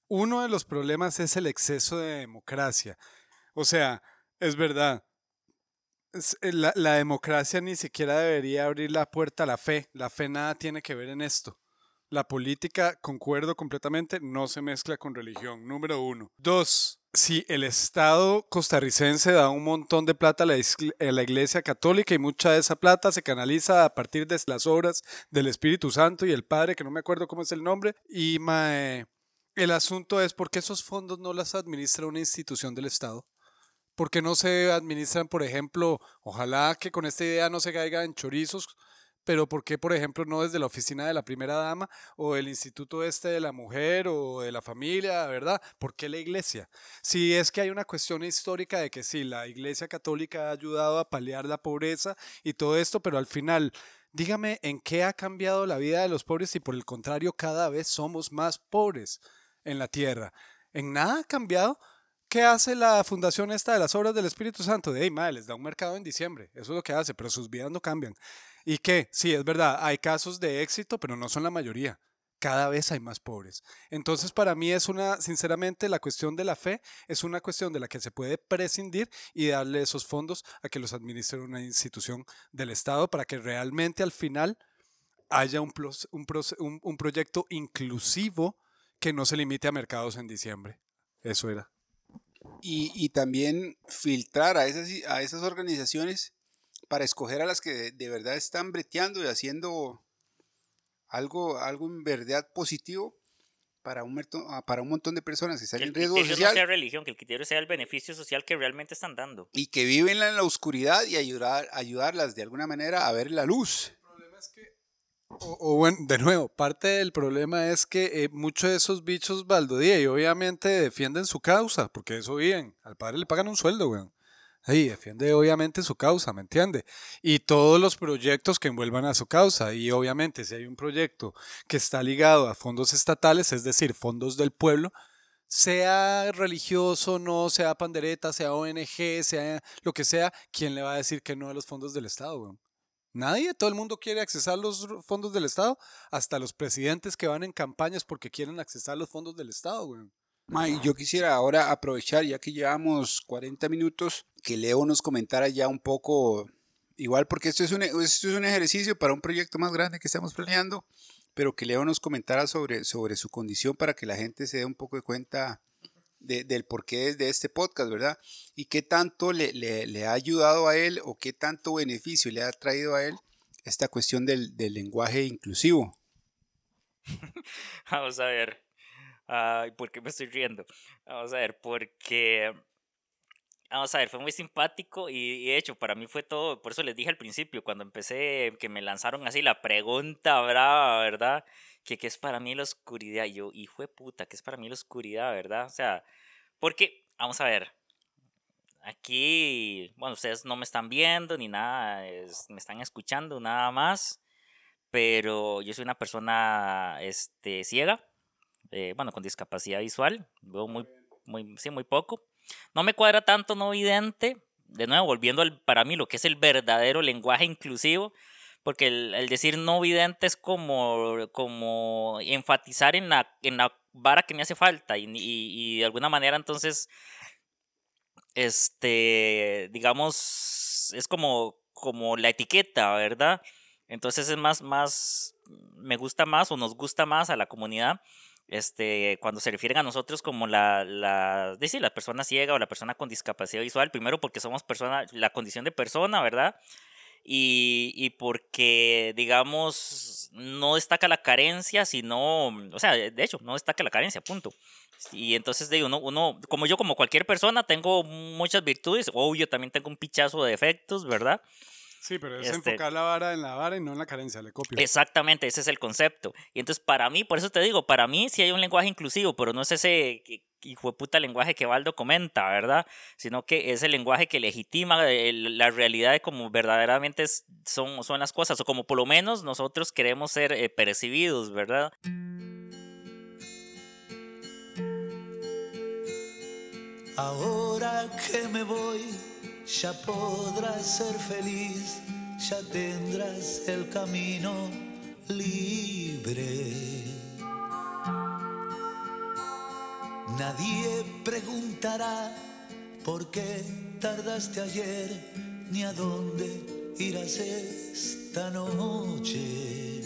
Uno de los problemas es el exceso de democracia. O sea, es verdad, eh, la, la democracia ni siquiera debería abrir la puerta a la fe. La fe nada tiene que ver en esto. La política, concuerdo completamente, no se mezcla con religión. Número uno. Dos, si el Estado costarricense da un montón de plata a la, Iglesia Católica y mucha de esa plata se canaliza a partir de las obras del Espíritu Santo y el Padre, que no me acuerdo cómo es el nombre, y el asunto es por qué esos fondos no las administra una institución del Estado. ¿Por qué no se administran, por ejemplo, ojalá que con esta idea no se caiga en chorizos, pero por qué, por ejemplo, no desde la oficina de la primera dama o el instituto este de la mujer o de la familia, ¿verdad? ¿Por qué la iglesia? Si es que hay una cuestión histórica de que sí, la iglesia católica ha ayudado a paliar la pobreza y todo esto, pero al final Dígame en qué ha cambiado la vida de los pobres y por el contrario cada vez somos más pobres en la tierra. En nada ha cambiado. ¿Qué hace la fundación esta de las obras del Espíritu Santo? De, hey, madre, les da un mercado en diciembre. Eso es lo que hace, pero sus vidas no cambian. ¿Y qué? Sí, es verdad, hay casos de éxito, pero no son la mayoría. Cada vez hay más pobres. Entonces, para mí es una, sinceramente, la cuestión de la fe es una cuestión de la que se puede prescindir y darle esos fondos a que los administre una institución del Estado para que realmente al final haya un, plos- un, proce- un- un proyecto inclusivo que no se limite a mercados en diciembre. Eso era. y, y también filtrar a esas, a esas organizaciones para escoger a las que de, verdad están breteando y haciendo algo, algo en verdad positivo para un, ah, para un montón de personas que están Que el en riesgo criterio no social sea religión, que el criterio sea el beneficio social que realmente están dando. y que viven en la oscuridad y ayudar, ayudarlas de alguna manera a ver la luz. O, o bueno, de nuevo, parte del problema es que eh, muchos de esos bichos baldodía y obviamente defienden su causa, porque eso viven. Al padre le pagan un sueldo, weón. Ahí defiende obviamente su causa, ¿me entiende? Y todos los proyectos que envuelvan a su causa. Y obviamente si hay un proyecto que está ligado a fondos estatales, es decir, fondos del pueblo, sea religioso, no sea pandereta, sea ONG, sea lo que sea, ¿quién le va a decir que no a los fondos del Estado, weón? Nadie, todo el mundo quiere accesar los fondos del Estado, hasta los presidentes que van en campañas porque quieren accesar los fondos del Estado, weón. Y yo quisiera ahora aprovechar, ya que llevamos 40 minutos, que Leo nos comentara ya un poco, igual porque esto es un, esto es un ejercicio para un proyecto más grande que estamos planeando, pero que Leo nos comentara sobre, sobre su condición para que la gente se dé un poco de cuenta de- del porqué de este podcast, ¿verdad? Y qué tanto le, ha ayudado a él o qué tanto beneficio le ha traído a él esta cuestión del, del lenguaje inclusivo. Vamos a ver. ¿por qué me estoy riendo? Vamos a ver, porque. Vamos a ver, fue muy simpático y, y de hecho para mí fue todo, por eso les dije al principio, cuando empecé, que me lanzaron así la pregunta brava, ¿verdad? Que qué es para mí la oscuridad. Y yo, hijo de puta, ¿qué es para mí la oscuridad, verdad? O sea, porque, vamos a ver, aquí, bueno, ustedes no me están viendo ni nada, es- me están escuchando nada más, pero yo soy una persona este, ciega, eh, bueno, con discapacidad visual, veo muy, muy, sí, muy poco. No me cuadra tanto no vidente, de nuevo, volviendo al, para mí lo que es el verdadero lenguaje inclusivo, porque el, decir no vidente es como, como enfatizar en la, en la vara que me hace falta y, y- y de alguna manera entonces, este, digamos, es como, como la etiqueta, ¿verdad? Entonces es más, más, me gusta más o nos gusta más a la comunidad este, cuando se refieren a nosotros como la, la, decir, la persona ciega o la persona con discapacidad visual, primero porque somos persona, la condición de persona, ¿verdad? Y, y porque, digamos, no destaca la carencia, sino, o sea, de hecho, no destaca la carencia, punto. Y entonces, de uno, uno, como yo, como cualquier persona, tengo muchas virtudes, obvio, también tengo un pichazo de defectos, ¿verdad? Sí, pero es Este- enfocar la vara en la vara y no en la carencia, le copio. Exactamente, ese es el concepto. Y entonces para mí, por eso te digo, para mí sí hay un lenguaje inclusivo, pero no es ese hijo de puta lenguaje que Baldo comenta, ¿verdad? Sino que es el lenguaje que legitima el- la realidad de cómo verdaderamente son, son las cosas, o como por lo menos nosotros queremos ser eh, percibidos, ¿verdad? Ahora que me voy, ya podrás ser feliz, ya tendrás el camino libre. Nadie preguntará por qué tardaste ayer, ni a dónde irás esta noche.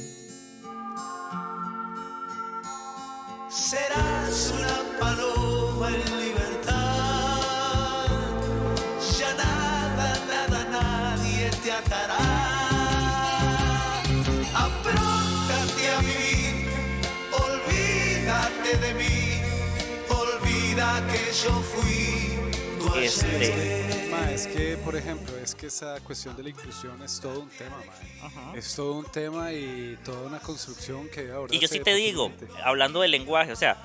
Serás una paloma en libertad. Este. Ma, es que, por ejemplo, es que esa cuestión de la inclusión es todo un tema, ma. Es todo un tema y toda una construcción que ahora Y yo sí te digo, hablando del lenguaje, o sea,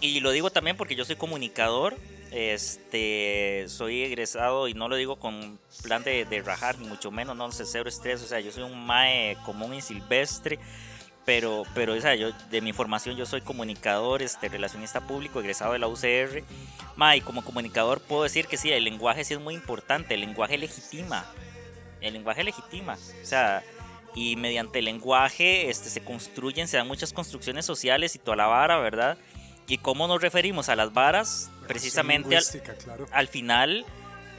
y lo digo también porque yo soy comunicador Este, soy egresado y no lo digo con plan de, de rajar, ni mucho menos, no sé, cero estrés. O sea, yo soy un mae común y silvestre. Pero, pero o sea, yo, de mi formación yo soy comunicador, este, relacionista público, egresado de la UCR. Ma, y como comunicador puedo decir que sí, el lenguaje sí es muy importante, el lenguaje legitima. El lenguaje legitima. O sea, y mediante el lenguaje este, se construyen, se dan muchas construcciones sociales y toda la vara, ¿verdad? Y cómo nos referimos a las varas, precisamente al, claro. al final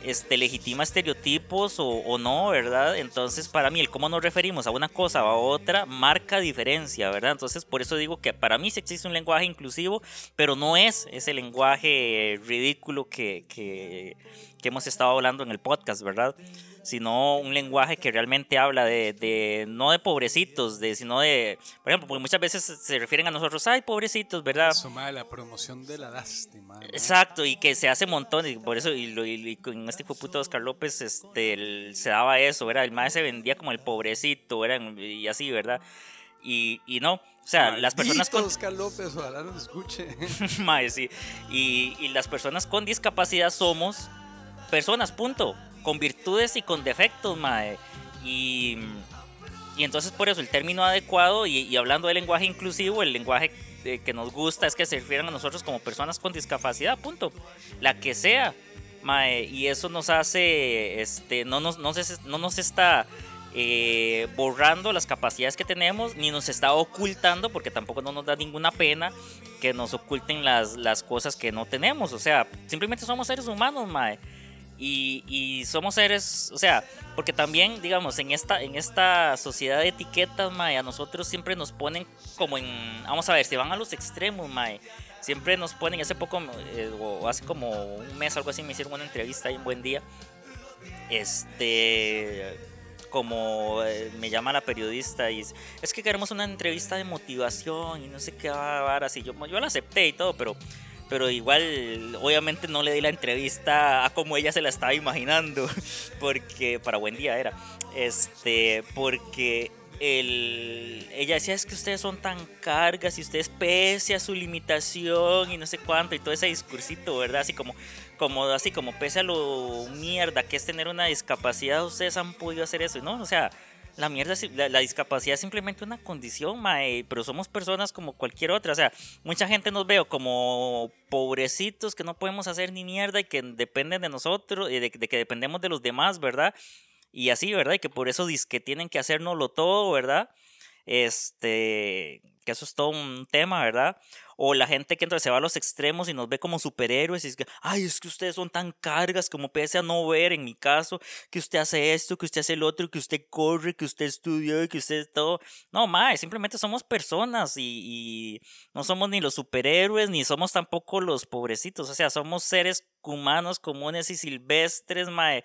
este, legitima estereotipos o, no, ¿verdad? Entonces, para mí, el cómo nos referimos a una cosa o a otra marca diferencia, ¿verdad? Entonces, por eso digo que para mí sí existe un lenguaje inclusivo, pero no es ese lenguaje ridículo que, que hemos estado hablando en el podcast, ¿verdad? Sino un lenguaje que realmente habla de, de no de pobrecitos, de, sino de, por ejemplo, porque muchas veces se refieren a nosotros, ay, pobrecitos, ¿verdad? Eso, mae, la promoción de la lástima. ¿no? Exacto, y que se hace un montón, y por eso, y, y- y con este hijo de puta Oscar López, este, el- se daba eso, ¿verdad? El más se vendía como el pobrecito, ¿verdad? Y así, ¿verdad? Y, y no, o sea, las personas con... Maldito Oscar López, ojalá nos escuche. Mae, sí. Y, y las personas con discapacidad somos personas, punto. Con virtudes y con defectos, mae. Y, y entonces por eso el término adecuado y, hablando del lenguaje inclusivo, el lenguaje que nos gusta es que se refieran a nosotros como personas con discapacidad, punto. La que sea. Mae, y eso nos hace, este, no nos, no se- no nos está eh, borrando las capacidades que tenemos, ni nos está ocultando, porque tampoco no nos da ninguna pena que nos oculten las, las cosas que no tenemos. O sea, simplemente somos seres humanos, mae. Y, somos seres, o sea, porque también, digamos, en esta, en esta sociedad de etiquetas, mae, a nosotros siempre nos ponen como en, vamos a ver, si van a los extremos, mae, siempre nos ponen, hace poco, eh, hace como un mes, algo así, me hicieron una entrevista ahí en Buen Día, este, como eh, me llama la periodista y dice, es que queremos una entrevista de motivación y no sé qué varas y yo, yo la acepté y todo, pero pero igual obviamente no le di la entrevista a como ella se la estaba imaginando porque para buen día era este porque el, ella decía es que ustedes son tan cargas y ustedes pese a su limitación y no sé cuánto y todo ese discursito verdad así como como así como pese a lo mierda que es tener una discapacidad ustedes han podido hacer eso no o sea la mierda, la, la discapacidad es simplemente una condición, mae, pero somos personas como cualquier otra. O sea, mucha gente nos veo como pobrecitos que no podemos hacer ni mierda y que dependen de nosotros, y de, de que dependemos de los demás, ¿verdad? Y así, ¿verdad? Y que por eso que tienen que hacérnoslo todo, ¿verdad? Este, que eso es todo un tema, ¿verdad? O la gente que entonces se va a los extremos y nos ve como superhéroes y es que, ay, es que ustedes son tan cargas como pese a no ver, en mi caso, que usted hace esto, que usted hace el otro, que usted corre, que usted estudió que usted todo. No, mae, simplemente somos personas y, y no somos ni los superhéroes ni somos tampoco los pobrecitos. O sea, somos seres humanos comunes y silvestres, mae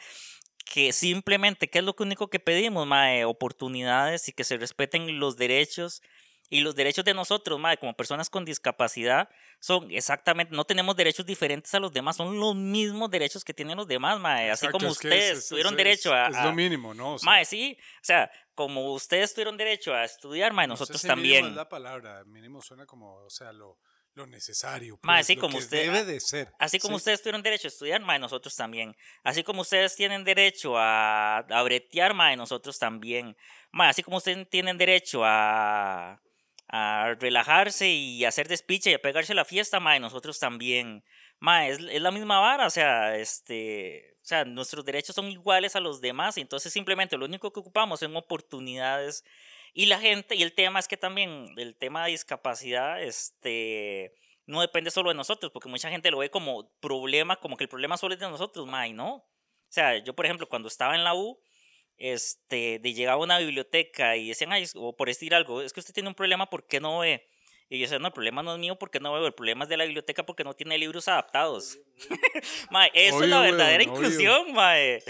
que simplemente, ¿qué es lo único que pedimos, mae? Oportunidades y que se respeten los derechos. Y los derechos de nosotros, mae, como personas con discapacidad, son exactamente, no tenemos derechos diferentes a los demás, son los mismos derechos que tienen los demás, mae. Así Exacto, como ustedes es- es- tuvieron es- derecho a... Es lo mínimo, ¿no? O sea, mae, sí, o sea, como ustedes tuvieron derecho a estudiar, mae, no sé nosotros si mínimo también. es la palabra, mínimo suena como, o sea, lo, lo necesario. Pues, sí, lo como que usted- Debe de ser. Así como ¿sí? ustedes tuvieron derecho a estudiar, mae, nosotros también. Así como ustedes tienen derecho a, a bretear, mae, nosotros también. Mae, así como ustedes tienen derecho a, a relajarse y hacer despiche y a pegarse la fiesta, mae, nosotros también. Mae, es, es la misma vara, o sea, este, o sea, nuestros derechos son iguales a los demás, y entonces simplemente lo único que ocupamos son oportunidades. Y la gente, y el tema es que también el tema de discapacidad, este, no depende solo de nosotros, porque mucha gente lo ve como problema, como que el problema solo es de nosotros, mae, no. O sea, yo, por ejemplo, cuando estaba en la U, este, de llegaba a una biblioteca y decían, ay, o por decir algo, es que usted tiene un problema, ¿por qué no ve? Y yo decía, no, el problema no es mío porque no veo, el problema es de la biblioteca porque no tiene libros adaptados. mae, eso es la verdadera obvio. inclusión, mae.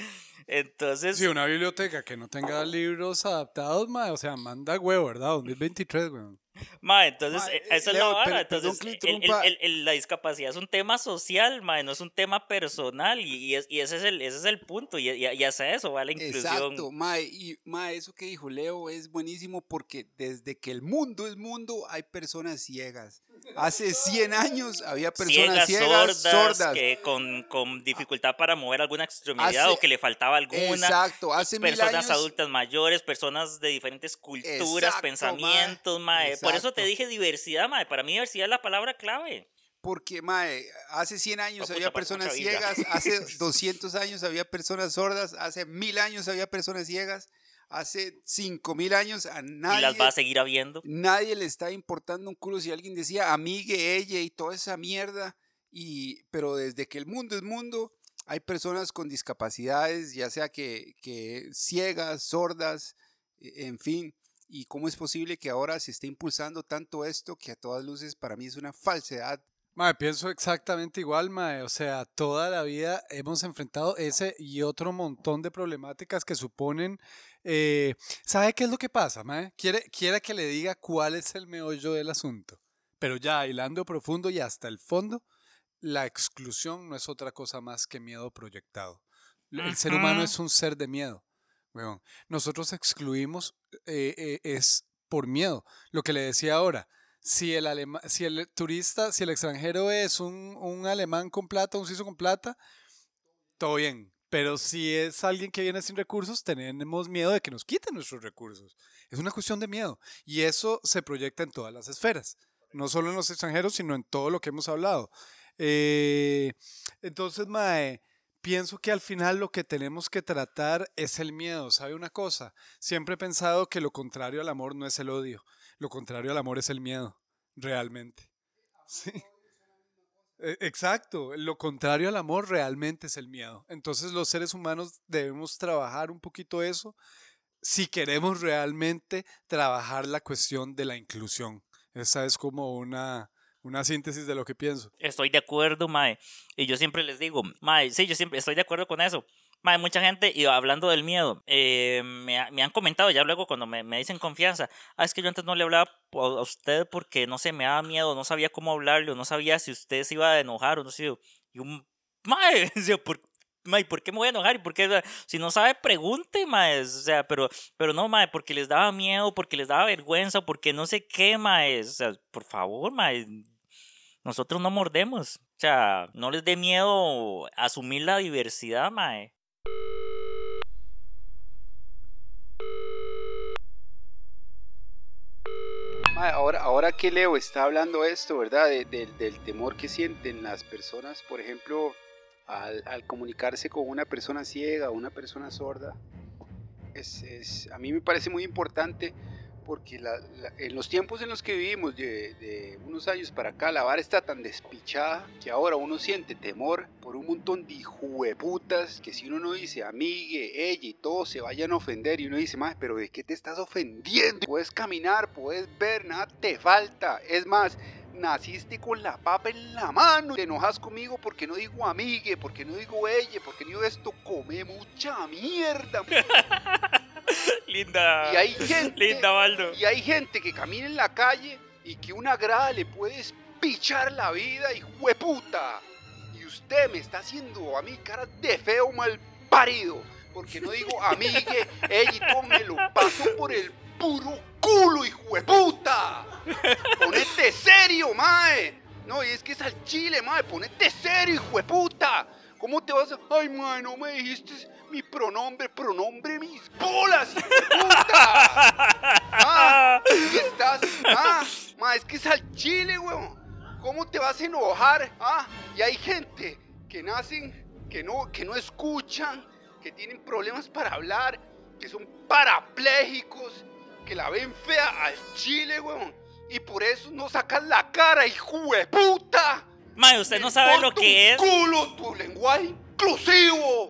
Entonces, Sí, una biblioteca que no tenga libros adaptados, mae, o sea, manda huevo, ¿verdad? 2023, weón. Ma, entonces, Ma, eh, eh, esa es Leo, la vara. per- perdón Entonces, el- el- la discapacidad es un tema social, ma, no es un tema personal. Y, y es- y ese, es el, ese es el punto. Y, y, y hacia eso va la inclusión. Exacto, Mae, y Mae, eso que dijo Leo es buenísimo porque desde que el mundo es mundo hay personas ciegas. Hace 100 años había personas Ciegas, ciegas, sordas, sordas. que con, con dificultad para mover alguna extremidad Hace- o que le faltaba alguna. Exacto, hace mil personas años. adultas mayores, personas de diferentes culturas, Exacto, pensamientos, mae. Por eso te dije diversidad, mae. Para mí diversidad es la palabra clave. Porque, mae, hace 100 años había personas ciegas, hace 200 años había personas sordas, hace mil años había personas ciegas, hace 5000 años a Y nadie, las va a seguir habiendo. nadie le está importando un culo si alguien decía amigue, ella y toda esa mierda. Y, pero desde que el mundo es mundo, hay personas con discapacidades, ya sea que, que ciegas, sordas, e- en fin. ¿Y cómo es posible que ahora se esté impulsando tanto esto que a todas luces para mí es una falsedad? Mae, pienso exactamente igual, mae. O sea, toda la vida hemos enfrentado ese y otro montón de problemáticas que suponen. eh, ¿Sabe qué es lo que pasa, mae? Quiere, quiere que le diga cuál es el meollo del asunto. Pero ya, hilando profundo y hasta el fondo, la exclusión no es otra cosa más que miedo proyectado. El ser humano es un ser de miedo. Nosotros excluimos eh, eh, es por miedo. Lo que le decía ahora, si el, si el turista, si el extranjero es un, un alemán con plata, un suizo con plata, todo bien. Pero si es alguien que viene sin recursos, tenemos miedo de que nos quiten nuestros recursos. Es una cuestión de miedo. Y eso se proyecta en todas las esferas. No solo en los extranjeros, sino en todo lo que hemos hablado. Eh, entonces, Mae, pienso que al final lo que tenemos que tratar es el miedo. ¿Sabe una cosa? Siempre he pensado que lo contrario al amor no es el odio. Lo contrario al amor es el miedo. Realmente. Sí. E- Exacto, lo contrario al amor realmente es el miedo. Entonces los seres humanos debemos trabajar un poquito eso si queremos realmente trabajar la cuestión de la inclusión. Esa es como una, una síntesis de lo que pienso. Estoy de acuerdo, mae. Y yo siempre les digo, mae, sí, yo siempre estoy de acuerdo con eso. Mae, mucha gente, y hablando del miedo, eh, me, me han comentado ya luego cuando me, me dicen confianza, ah, es que yo antes no le hablaba a usted porque, no sé, me daba miedo, no sabía cómo hablarle, o no sabía si usted se iba a enojar o no sé. Y un, mae, ¿por, mae, ¿por qué me voy a enojar? ¿Y por qué? Si no sabe, pregunte, mae. O sea, pero, pero no, mae, porque les daba miedo, porque les daba vergüenza, porque no sé qué, mae. O sea, por favor, mae, nosotros no mordemos. O sea, no les dé miedo asumir la diversidad, mae. Ahora, ahora que Leo está hablando esto, ¿verdad? De- de- del temor que sienten las personas, por ejemplo, al, al comunicarse con una persona ciega una persona sorda, es, es- a mí me parece muy importante porque en los tiempos en los que vivimos, de, de unos años para acá, la vara está tan despichada que ahora uno siente temor por un montón de hijueputas que si uno no dice amigue, ella y todos se vayan a ofender y uno dice, más, pero ¿de qué te estás ofendiendo? Puedes caminar, puedes ver, nada te falta. Es más, naciste con la papa en la mano. Te enojas conmigo porque no digo amigue, porque no digo ella, porque no digo esto, come mucha mierda. Linda. Y hay gente, Linda, Baldo. y hay gente que camina en la calle y que una grada le puede espichar la vida, y puta. Y usted me está haciendo a mí cara de feo mal parido. Porque no digo amigue, ella y todo me lo paso por el puro culo, hijo de puta. Ponete serio, mae. No, y es que es al chile, mae. Ponete serio, hijo de puta. ¿Cómo te vas a.? Ay, mae, no me dijiste mi pronombre, pronombre mis bolas, puta. Ah, estás. Ah, ma, es que es al chile, weón. ¿Cómo te vas a enojar? Ah, y hay gente que nacen, que no, que no escuchan, que tienen problemas para hablar, que son parapléjicos, que la ven fea al chile, weón. Y por eso no sacan la cara, hijo de puta. Mae, usted no sabe lo que es. culo tu lenguaje inclusivo.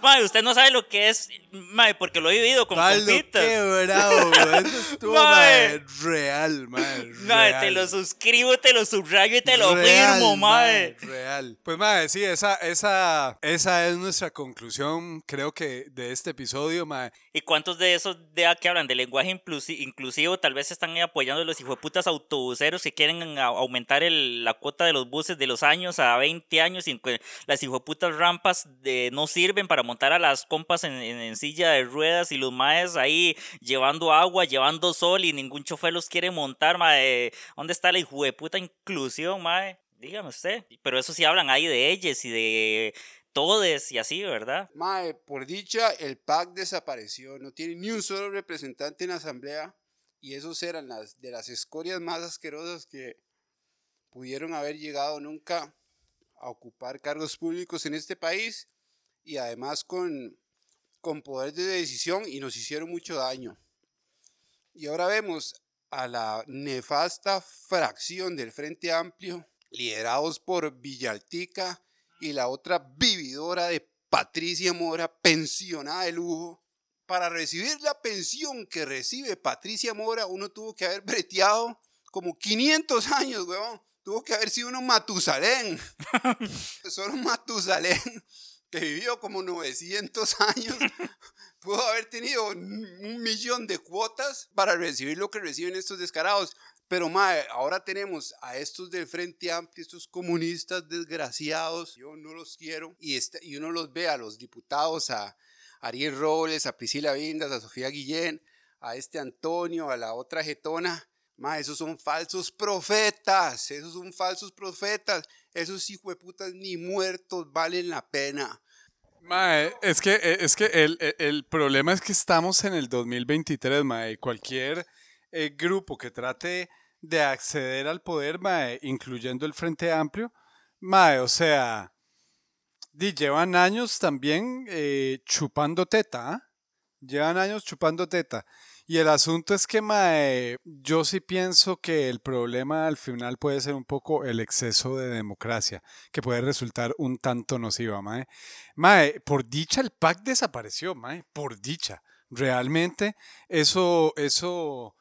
Mae, usted no sabe lo que es. Mae, porque lo he vivido con Baldo, compitas. qué bravo. Eso estuvo Mae. mae, real, mae. Mae, real. te lo suscribo, te lo subrayo y te lo Real, firmo, mae. Real. Pues mae, sí, esa, esa, esa es nuestra conclusión, creo que, de este episodio, mae. ¿Y cuántos de esos de que hablan de lenguaje inclusi- inclusivo tal vez están apoyando a los hijueputas autobuseros que quieren aumentar el- la cuota de los buses de los años a 20 años y las hijueputas rampas de, no sirven sirven para montar a las compas en, en- en silla de ruedas y los maes ahí llevando agua, llevando sol y ningún chofer los quiere montar, mae. ¿Dónde está la hijo de puta inclusión, mae? Dígame usted. Pero eso sí hablan ahí de ellos y de todes y así, ¿verdad? Mae, por dicha, el PAC desapareció. No tiene ni un solo representante en la asamblea. Y esos eran las de las escorias más asquerosas que pudieron haber llegado nunca a ocupar cargos públicos en este país. Y además con, con poder de decisión y nos hicieron mucho daño. Y ahora vemos a la nefasta fracción del Frente Amplio, liderados por Villaltica y la otra vividora de Patricia Mora, pensionada de lujo. Para recibir la pensión que recibe Patricia Mora, uno tuvo que haber breteado como 500 años, weón. Tuvo que haber sido uno Matusalén. Solo Matusalén que vivió como 900 años pudo haber tenido un millón de cuotas para recibir lo que reciben estos descarados. Pero, mae, ahora tenemos a estos del Frente Amplio, estos comunistas desgraciados. Yo no los quiero. Y, este- y uno los ve a los diputados, a Ariel Robles, a Priscila Vindas, a Sofía Guillén, a este Antonio, a la otra Getona. Mae, esos son falsos profetas. Esos son falsos profetas. Esos hijueputas ni muertos valen la pena. Mae, es que, eh, es que el, el- el problema es que estamos en el 2023, mae. Cualquier eh, grupo que trate de acceder al poder, mae, incluyendo el Frente Amplio, mae, o sea, llevan años también eh, chupando teta, ¿ah? Llevan años chupando teta. Y el asunto es que, mae, yo sí pienso que el problema al final puede ser un poco el exceso de democracia, que puede resultar un tanto nociva, mae. Mae, por dicha el PAC desapareció, mae, por dicha. Realmente eso, eso,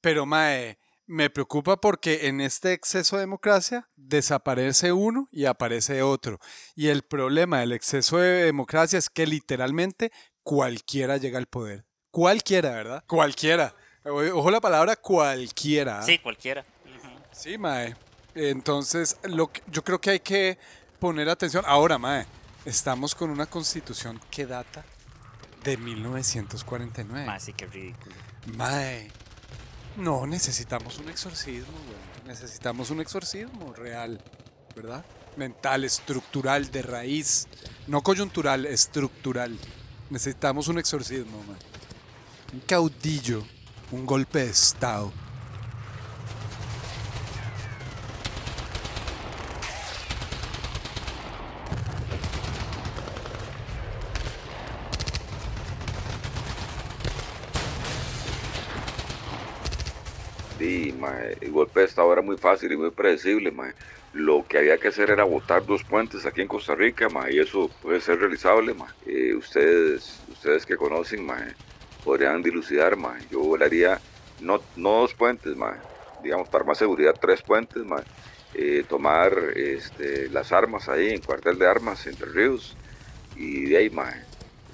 pero mae, me preocupa porque en este exceso de democracia desaparece uno y aparece otro. Y el problema del exceso de democracia es que literalmente cualquiera llega al poder. Cualquiera, ¿verdad? Cualquiera. Ojo la palabra cualquiera. ¿ah? Sí, cualquiera. Sí, mae. Entonces, lo que- yo creo que hay que poner atención. Ahora, mae, estamos con una constitución que data de 1949. Mae, sí, qué ridículo. Mae, no necesitamos un exorcismo, güey. Necesitamos un exorcismo real, ¿verdad? Mental, estructural, de raíz. No coyuntural, estructural. Necesitamos un exorcismo, mae. Un caudillo, un golpe de Estado. Sí, el golpe de Estado era muy fácil y muy predecible, mae. Lo que había que hacer era botar dos puentes aquí en Costa Rica, mae, y eso puede ser realizable, mae. Eh, ustedes, ustedes que conocen, podrían dilucidar, mae. Yo volaría no, no dos puentes, mae, digamos, para más seguridad, tres puentes, mae. Eh, tomar este, las armas ahí en cuartel de armas entre ríos y de ahí, mae,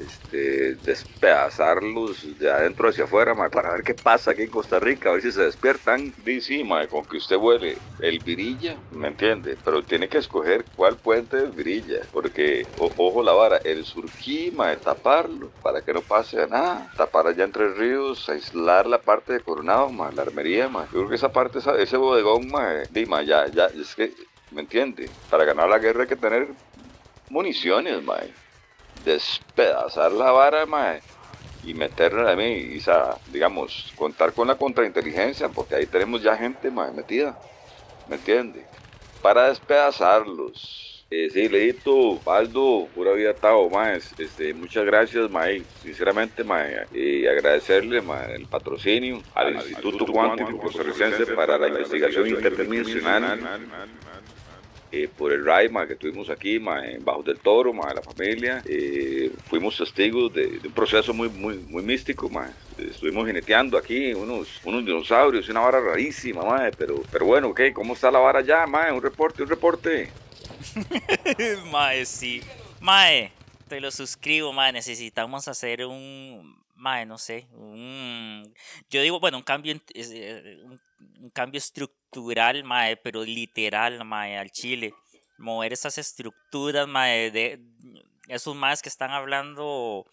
este, despedazarlos de adentro hacia afuera, para ver qué pasa aquí en Costa Rica, a ver si se despiertan. Sí, sí, con que usted vuele el virilla, ¿me entiende? Pero tiene que escoger cuál puente es virilla, porque, o- ojo la vara, el surquí, mae, taparlo, para que no pase nada, tapar allá entre ríos, aislar la parte de Coronado, mae, la armería, mae. Yo creo que esa parte, esa- ese bodegón, mae, di, mae, ya, ya, es que, ¿me entiende? Para ganar la guerra hay que tener municiones, mae despedazar la vara, mae, y meterla a mí, y, o sea, digamos, contar con la contrainteligencia, porque ahí tenemos ya gente, mae, metida, ¿me entiende? Para despedazarlos. Eh, sí, Leito, Baldo, pura vida Tao, mae, este, muchas gracias, mae, sinceramente, mae, y agradecerle, mae, el patrocinio al Instituto Cuántico Costarricense para la Investigación Interdimensional, eh, por el ride ma, que tuvimos aquí ma, en Bajo del Toro, ma, la familia. Eh, fuimos testigos de, un proceso muy, muy, muy místico. Ma. Estuvimos jineteando aquí unos, unos dinosaurios, una vara rarísima, ma, pero, pero bueno, ¿qué? ¿cómo está la vara ya? Ma? Un reporte, un reporte. mae, sí. Mae, te lo suscribo, mae. Necesitamos hacer un. Mae, no sé. Un. Yo digo, bueno, un cambio. eh, Un, cambio estructural, mae, pero literal, mae, al Chile. Mover esas estructuras, mae, de. esos más que están hablando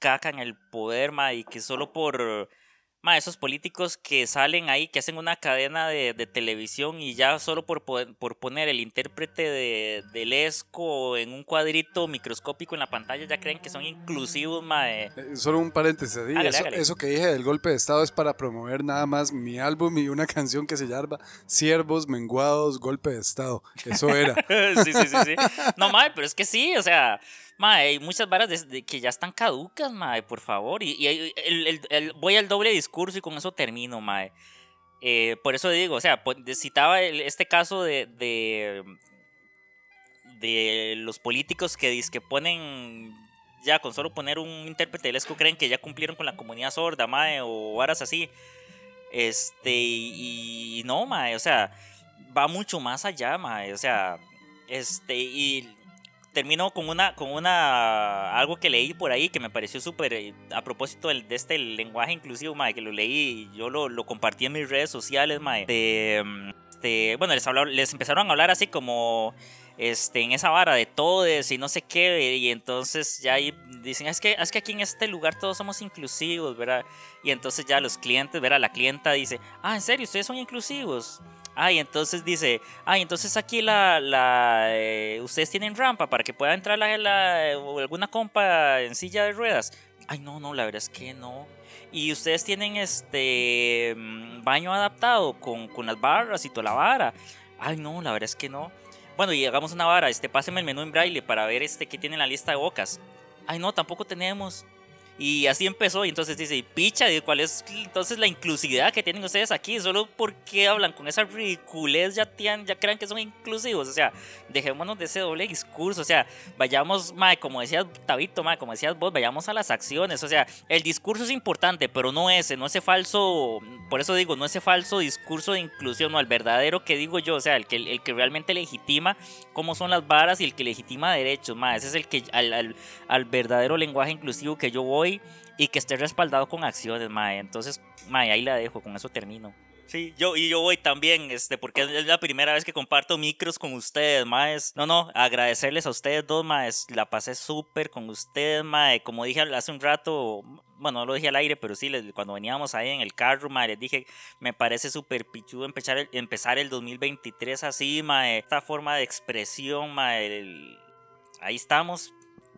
caca en el poder, ma, y que solo por ma, esos políticos que salen ahí, que hacen una cadena de, de televisión y ya solo por, por poner el intérprete de, del ESCO en un cuadrito microscópico en la pantalla, ya creen que son inclusivos, ma, eh. Solo un paréntesis. eso, eso que dije del golpe de Estado es para promover nada más mi álbum y una canción que se llama Siervos Menguados, Golpe de Estado. Eso era. sí, sí, sí, sí. No, mae, pero es que sí, o sea, mae, hay muchas varas que ya están caducas, mae, por favor. Y, voy al doble discurso y con eso termino, mae. Eh, por eso digo, o sea, de- citaba este caso de, de, los políticos que dizque ponen, ya con solo poner un intérprete del ESCO creen que ya cumplieron con la comunidad sorda, mae, o varas así. Este, y, y no, mae, o sea, va mucho más allá, mae, o sea, este, y termino con una, con una, algo que leí por ahí que me pareció súper, eh, a propósito de este lenguaje inclusivo, mae, que lo leí yo lo, lo compartí en mis redes sociales, mae, de, mm, este, bueno, les, hablaron- les empezaron a hablar así como, este, en esa vara de todes y no sé qué, y entonces ya ahí dicen, es que, es que aquí en este lugar todos somos inclusivos, ¿verdad? Y entonces ya los clientes, ¿verdad? La clienta dice, ah, ¿en serio? ¿Ustedes son inclusivos? Ah, y entonces dice, ah, y entonces aquí la, la eh, ustedes tienen rampa para que pueda entrar la, la- alguna compa en silla de ruedas. Ay, no, no, la verdad es que no. Y ustedes tienen este mm, baño adaptado con, con las barras y toda la vara. Ay, no, la verdad es que no. Bueno, y hagamos una vara, este, páseme el menú en braille para ver este qué tiene en la lista de bocas. Ay, no, tampoco tenemos. Y así empezó, y entonces dice, picha, ¿y ¿cuál es entonces la inclusividad que tienen ustedes aquí? Solo porque hablan con esa ridiculez ya, tian- ya crean que son inclusivos. O sea, dejémonos de ese doble discurso. O sea, vayamos, mae, como decías Tabito, mae, como decías vos, vayamos a las acciones. O sea, el discurso es importante, pero no ese, no ese falso, por eso digo, no ese falso discurso de inclusión, no, el verdadero que digo yo, o sea, el que, el que realmente legitima cómo son las varas y el que legitima derechos, mae, ese es el que, al, al, al verdadero lenguaje inclusivo que yo voy y que esté respaldado con acciones, mae. Entonces, mae, ahí la dejo, con eso termino. Sí, yo y yo voy también, este, porque es la primera vez que comparto micros con ustedes, maes. No, no, agradecerles a ustedes dos, maes. La pasé súper con ustedes, mae. Como dije hace un rato, bueno, no lo dije al aire, pero sí, les- cuando veníamos ahí en el carro, mae, les dije, me parece súper pichudo empezar el, empezar el 2023 así, mae. Esta forma de expresión, mae. el- ahí estamos,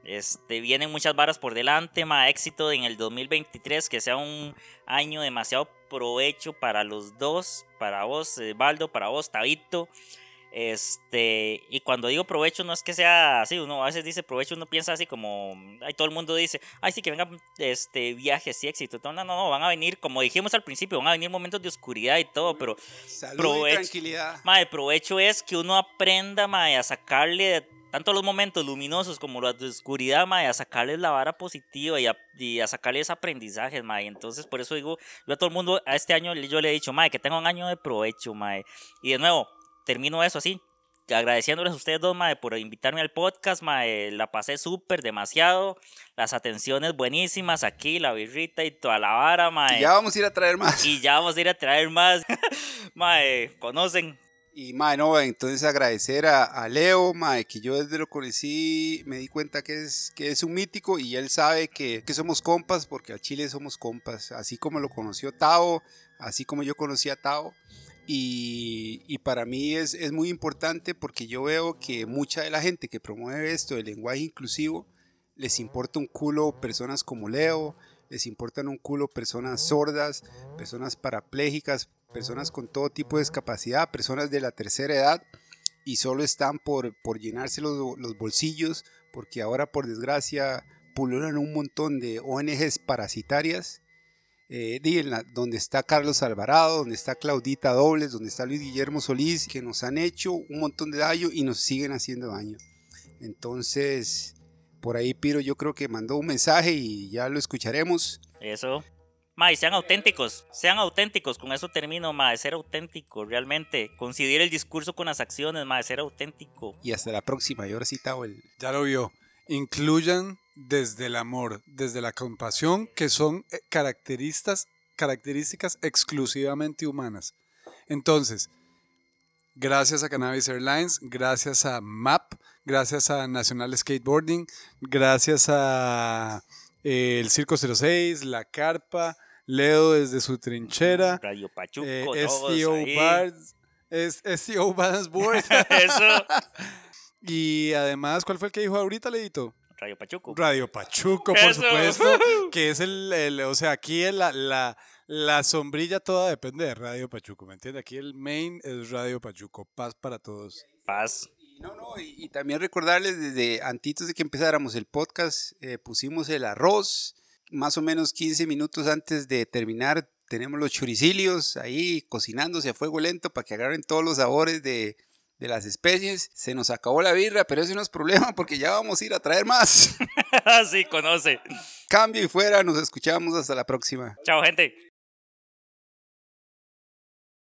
este, vienen muchas varas por delante, ma, éxito en el 2023, que sea un año demasiado provecho para los dos, para vos, eh, Baldo, para vos, Tabito. Este, y cuando digo provecho no es que sea así, uno a veces dice provecho, uno piensa así como, ay, todo el mundo dice, ay, sí, que vengan este, viajes y éxito. No, no, no, van a venir, como dijimos al principio, van a venir momentos de oscuridad y todo, pero Salud Provecho. y tranquilidad. Mae, provecho es que uno aprenda, mae, a sacarle tanto los momentos luminosos como los de oscuridad, mae, a sacarles la vara positiva y a, y a sacarles aprendizajes, mae. Entonces, por eso digo, yo a todo el mundo, a este año yo le he dicho, mae, que tenga un año de provecho, mae. Y de nuevo, termino eso así, agradeciéndoles a ustedes dos, mae, por invitarme al podcast, mae. La pasé súper, demasiado. Las atenciones buenísimas aquí, la birrita y toda la vara, mae. Ya vamos a ir a traer más. Y ya vamos a ir a traer más. mae, conocen. Y mae, no, entonces agradecer a, a Leo, mae, que yo desde lo conocí me di cuenta que es, que es un mítico y él sabe que, que somos compas, porque a Chile somos compas, así como lo conoció Tao, así como yo conocí a Tao. Y, y para mí es, es muy importante porque yo veo que mucha de la gente que promueve esto, el lenguaje inclusivo, les importa un culo personas como Leo, les importan un culo personas sordas, personas parapléjicas, personas con todo tipo de discapacidad, personas de la tercera edad y solo están por, por llenarse los, los bolsillos porque ahora por desgracia pululan un montón de ONGs parasitarias. eh, la- donde está Carlos Alvarado, donde está Claudita Dobles, donde está Luis Guillermo Solís, que nos han hecho un montón de daño y nos siguen haciendo daño. Entonces, por ahí Piro yo creo que mandó un mensaje y ya lo escucharemos. Eso. Mae, sean auténticos, sean auténticos, con eso termino, mae, ser auténtico, realmente. Coincidir el discurso con las acciones, mae, ser auténtico. Y hasta la próxima. Y ahora sí, Tao, el, Ya lo vio. Incluyan desde el amor, desde la compasión, que son eh, características, características exclusivamente humanas. Entonces, gracias a Cannabis Airlines, gracias a MAP, gracias a Nacional Skateboarding, gracias a eh, el Circo 06, La Carpa, Leo desde su trinchera, Radio Pachuco, eh, STO. Bars, es, STO Balance Board. Eso. y además, ¿cuál fue el que dijo ahorita, Leito? Radio Pachuco. Radio Pachuco, por Eso. supuesto, que es el, el- o sea, aquí el- la, la, la sombrilla toda depende de Radio Pachuco, ¿me entiendes? Aquí el main es Radio Pachuco, paz para todos. Paz. Y No, no, y, y también recordarles desde antes de que empezáramos el podcast, eh, pusimos el arroz, más o menos 15 minutos antes de terminar, tenemos los choricilios ahí cocinándose a fuego lento para que agarren todos los sabores de, de las especies. Se nos acabó la birra, pero eso no es problema porque ya vamos a ir a traer más. sí, conoce. Cambio y fuera, nos escuchamos hasta la próxima. Chao, gente.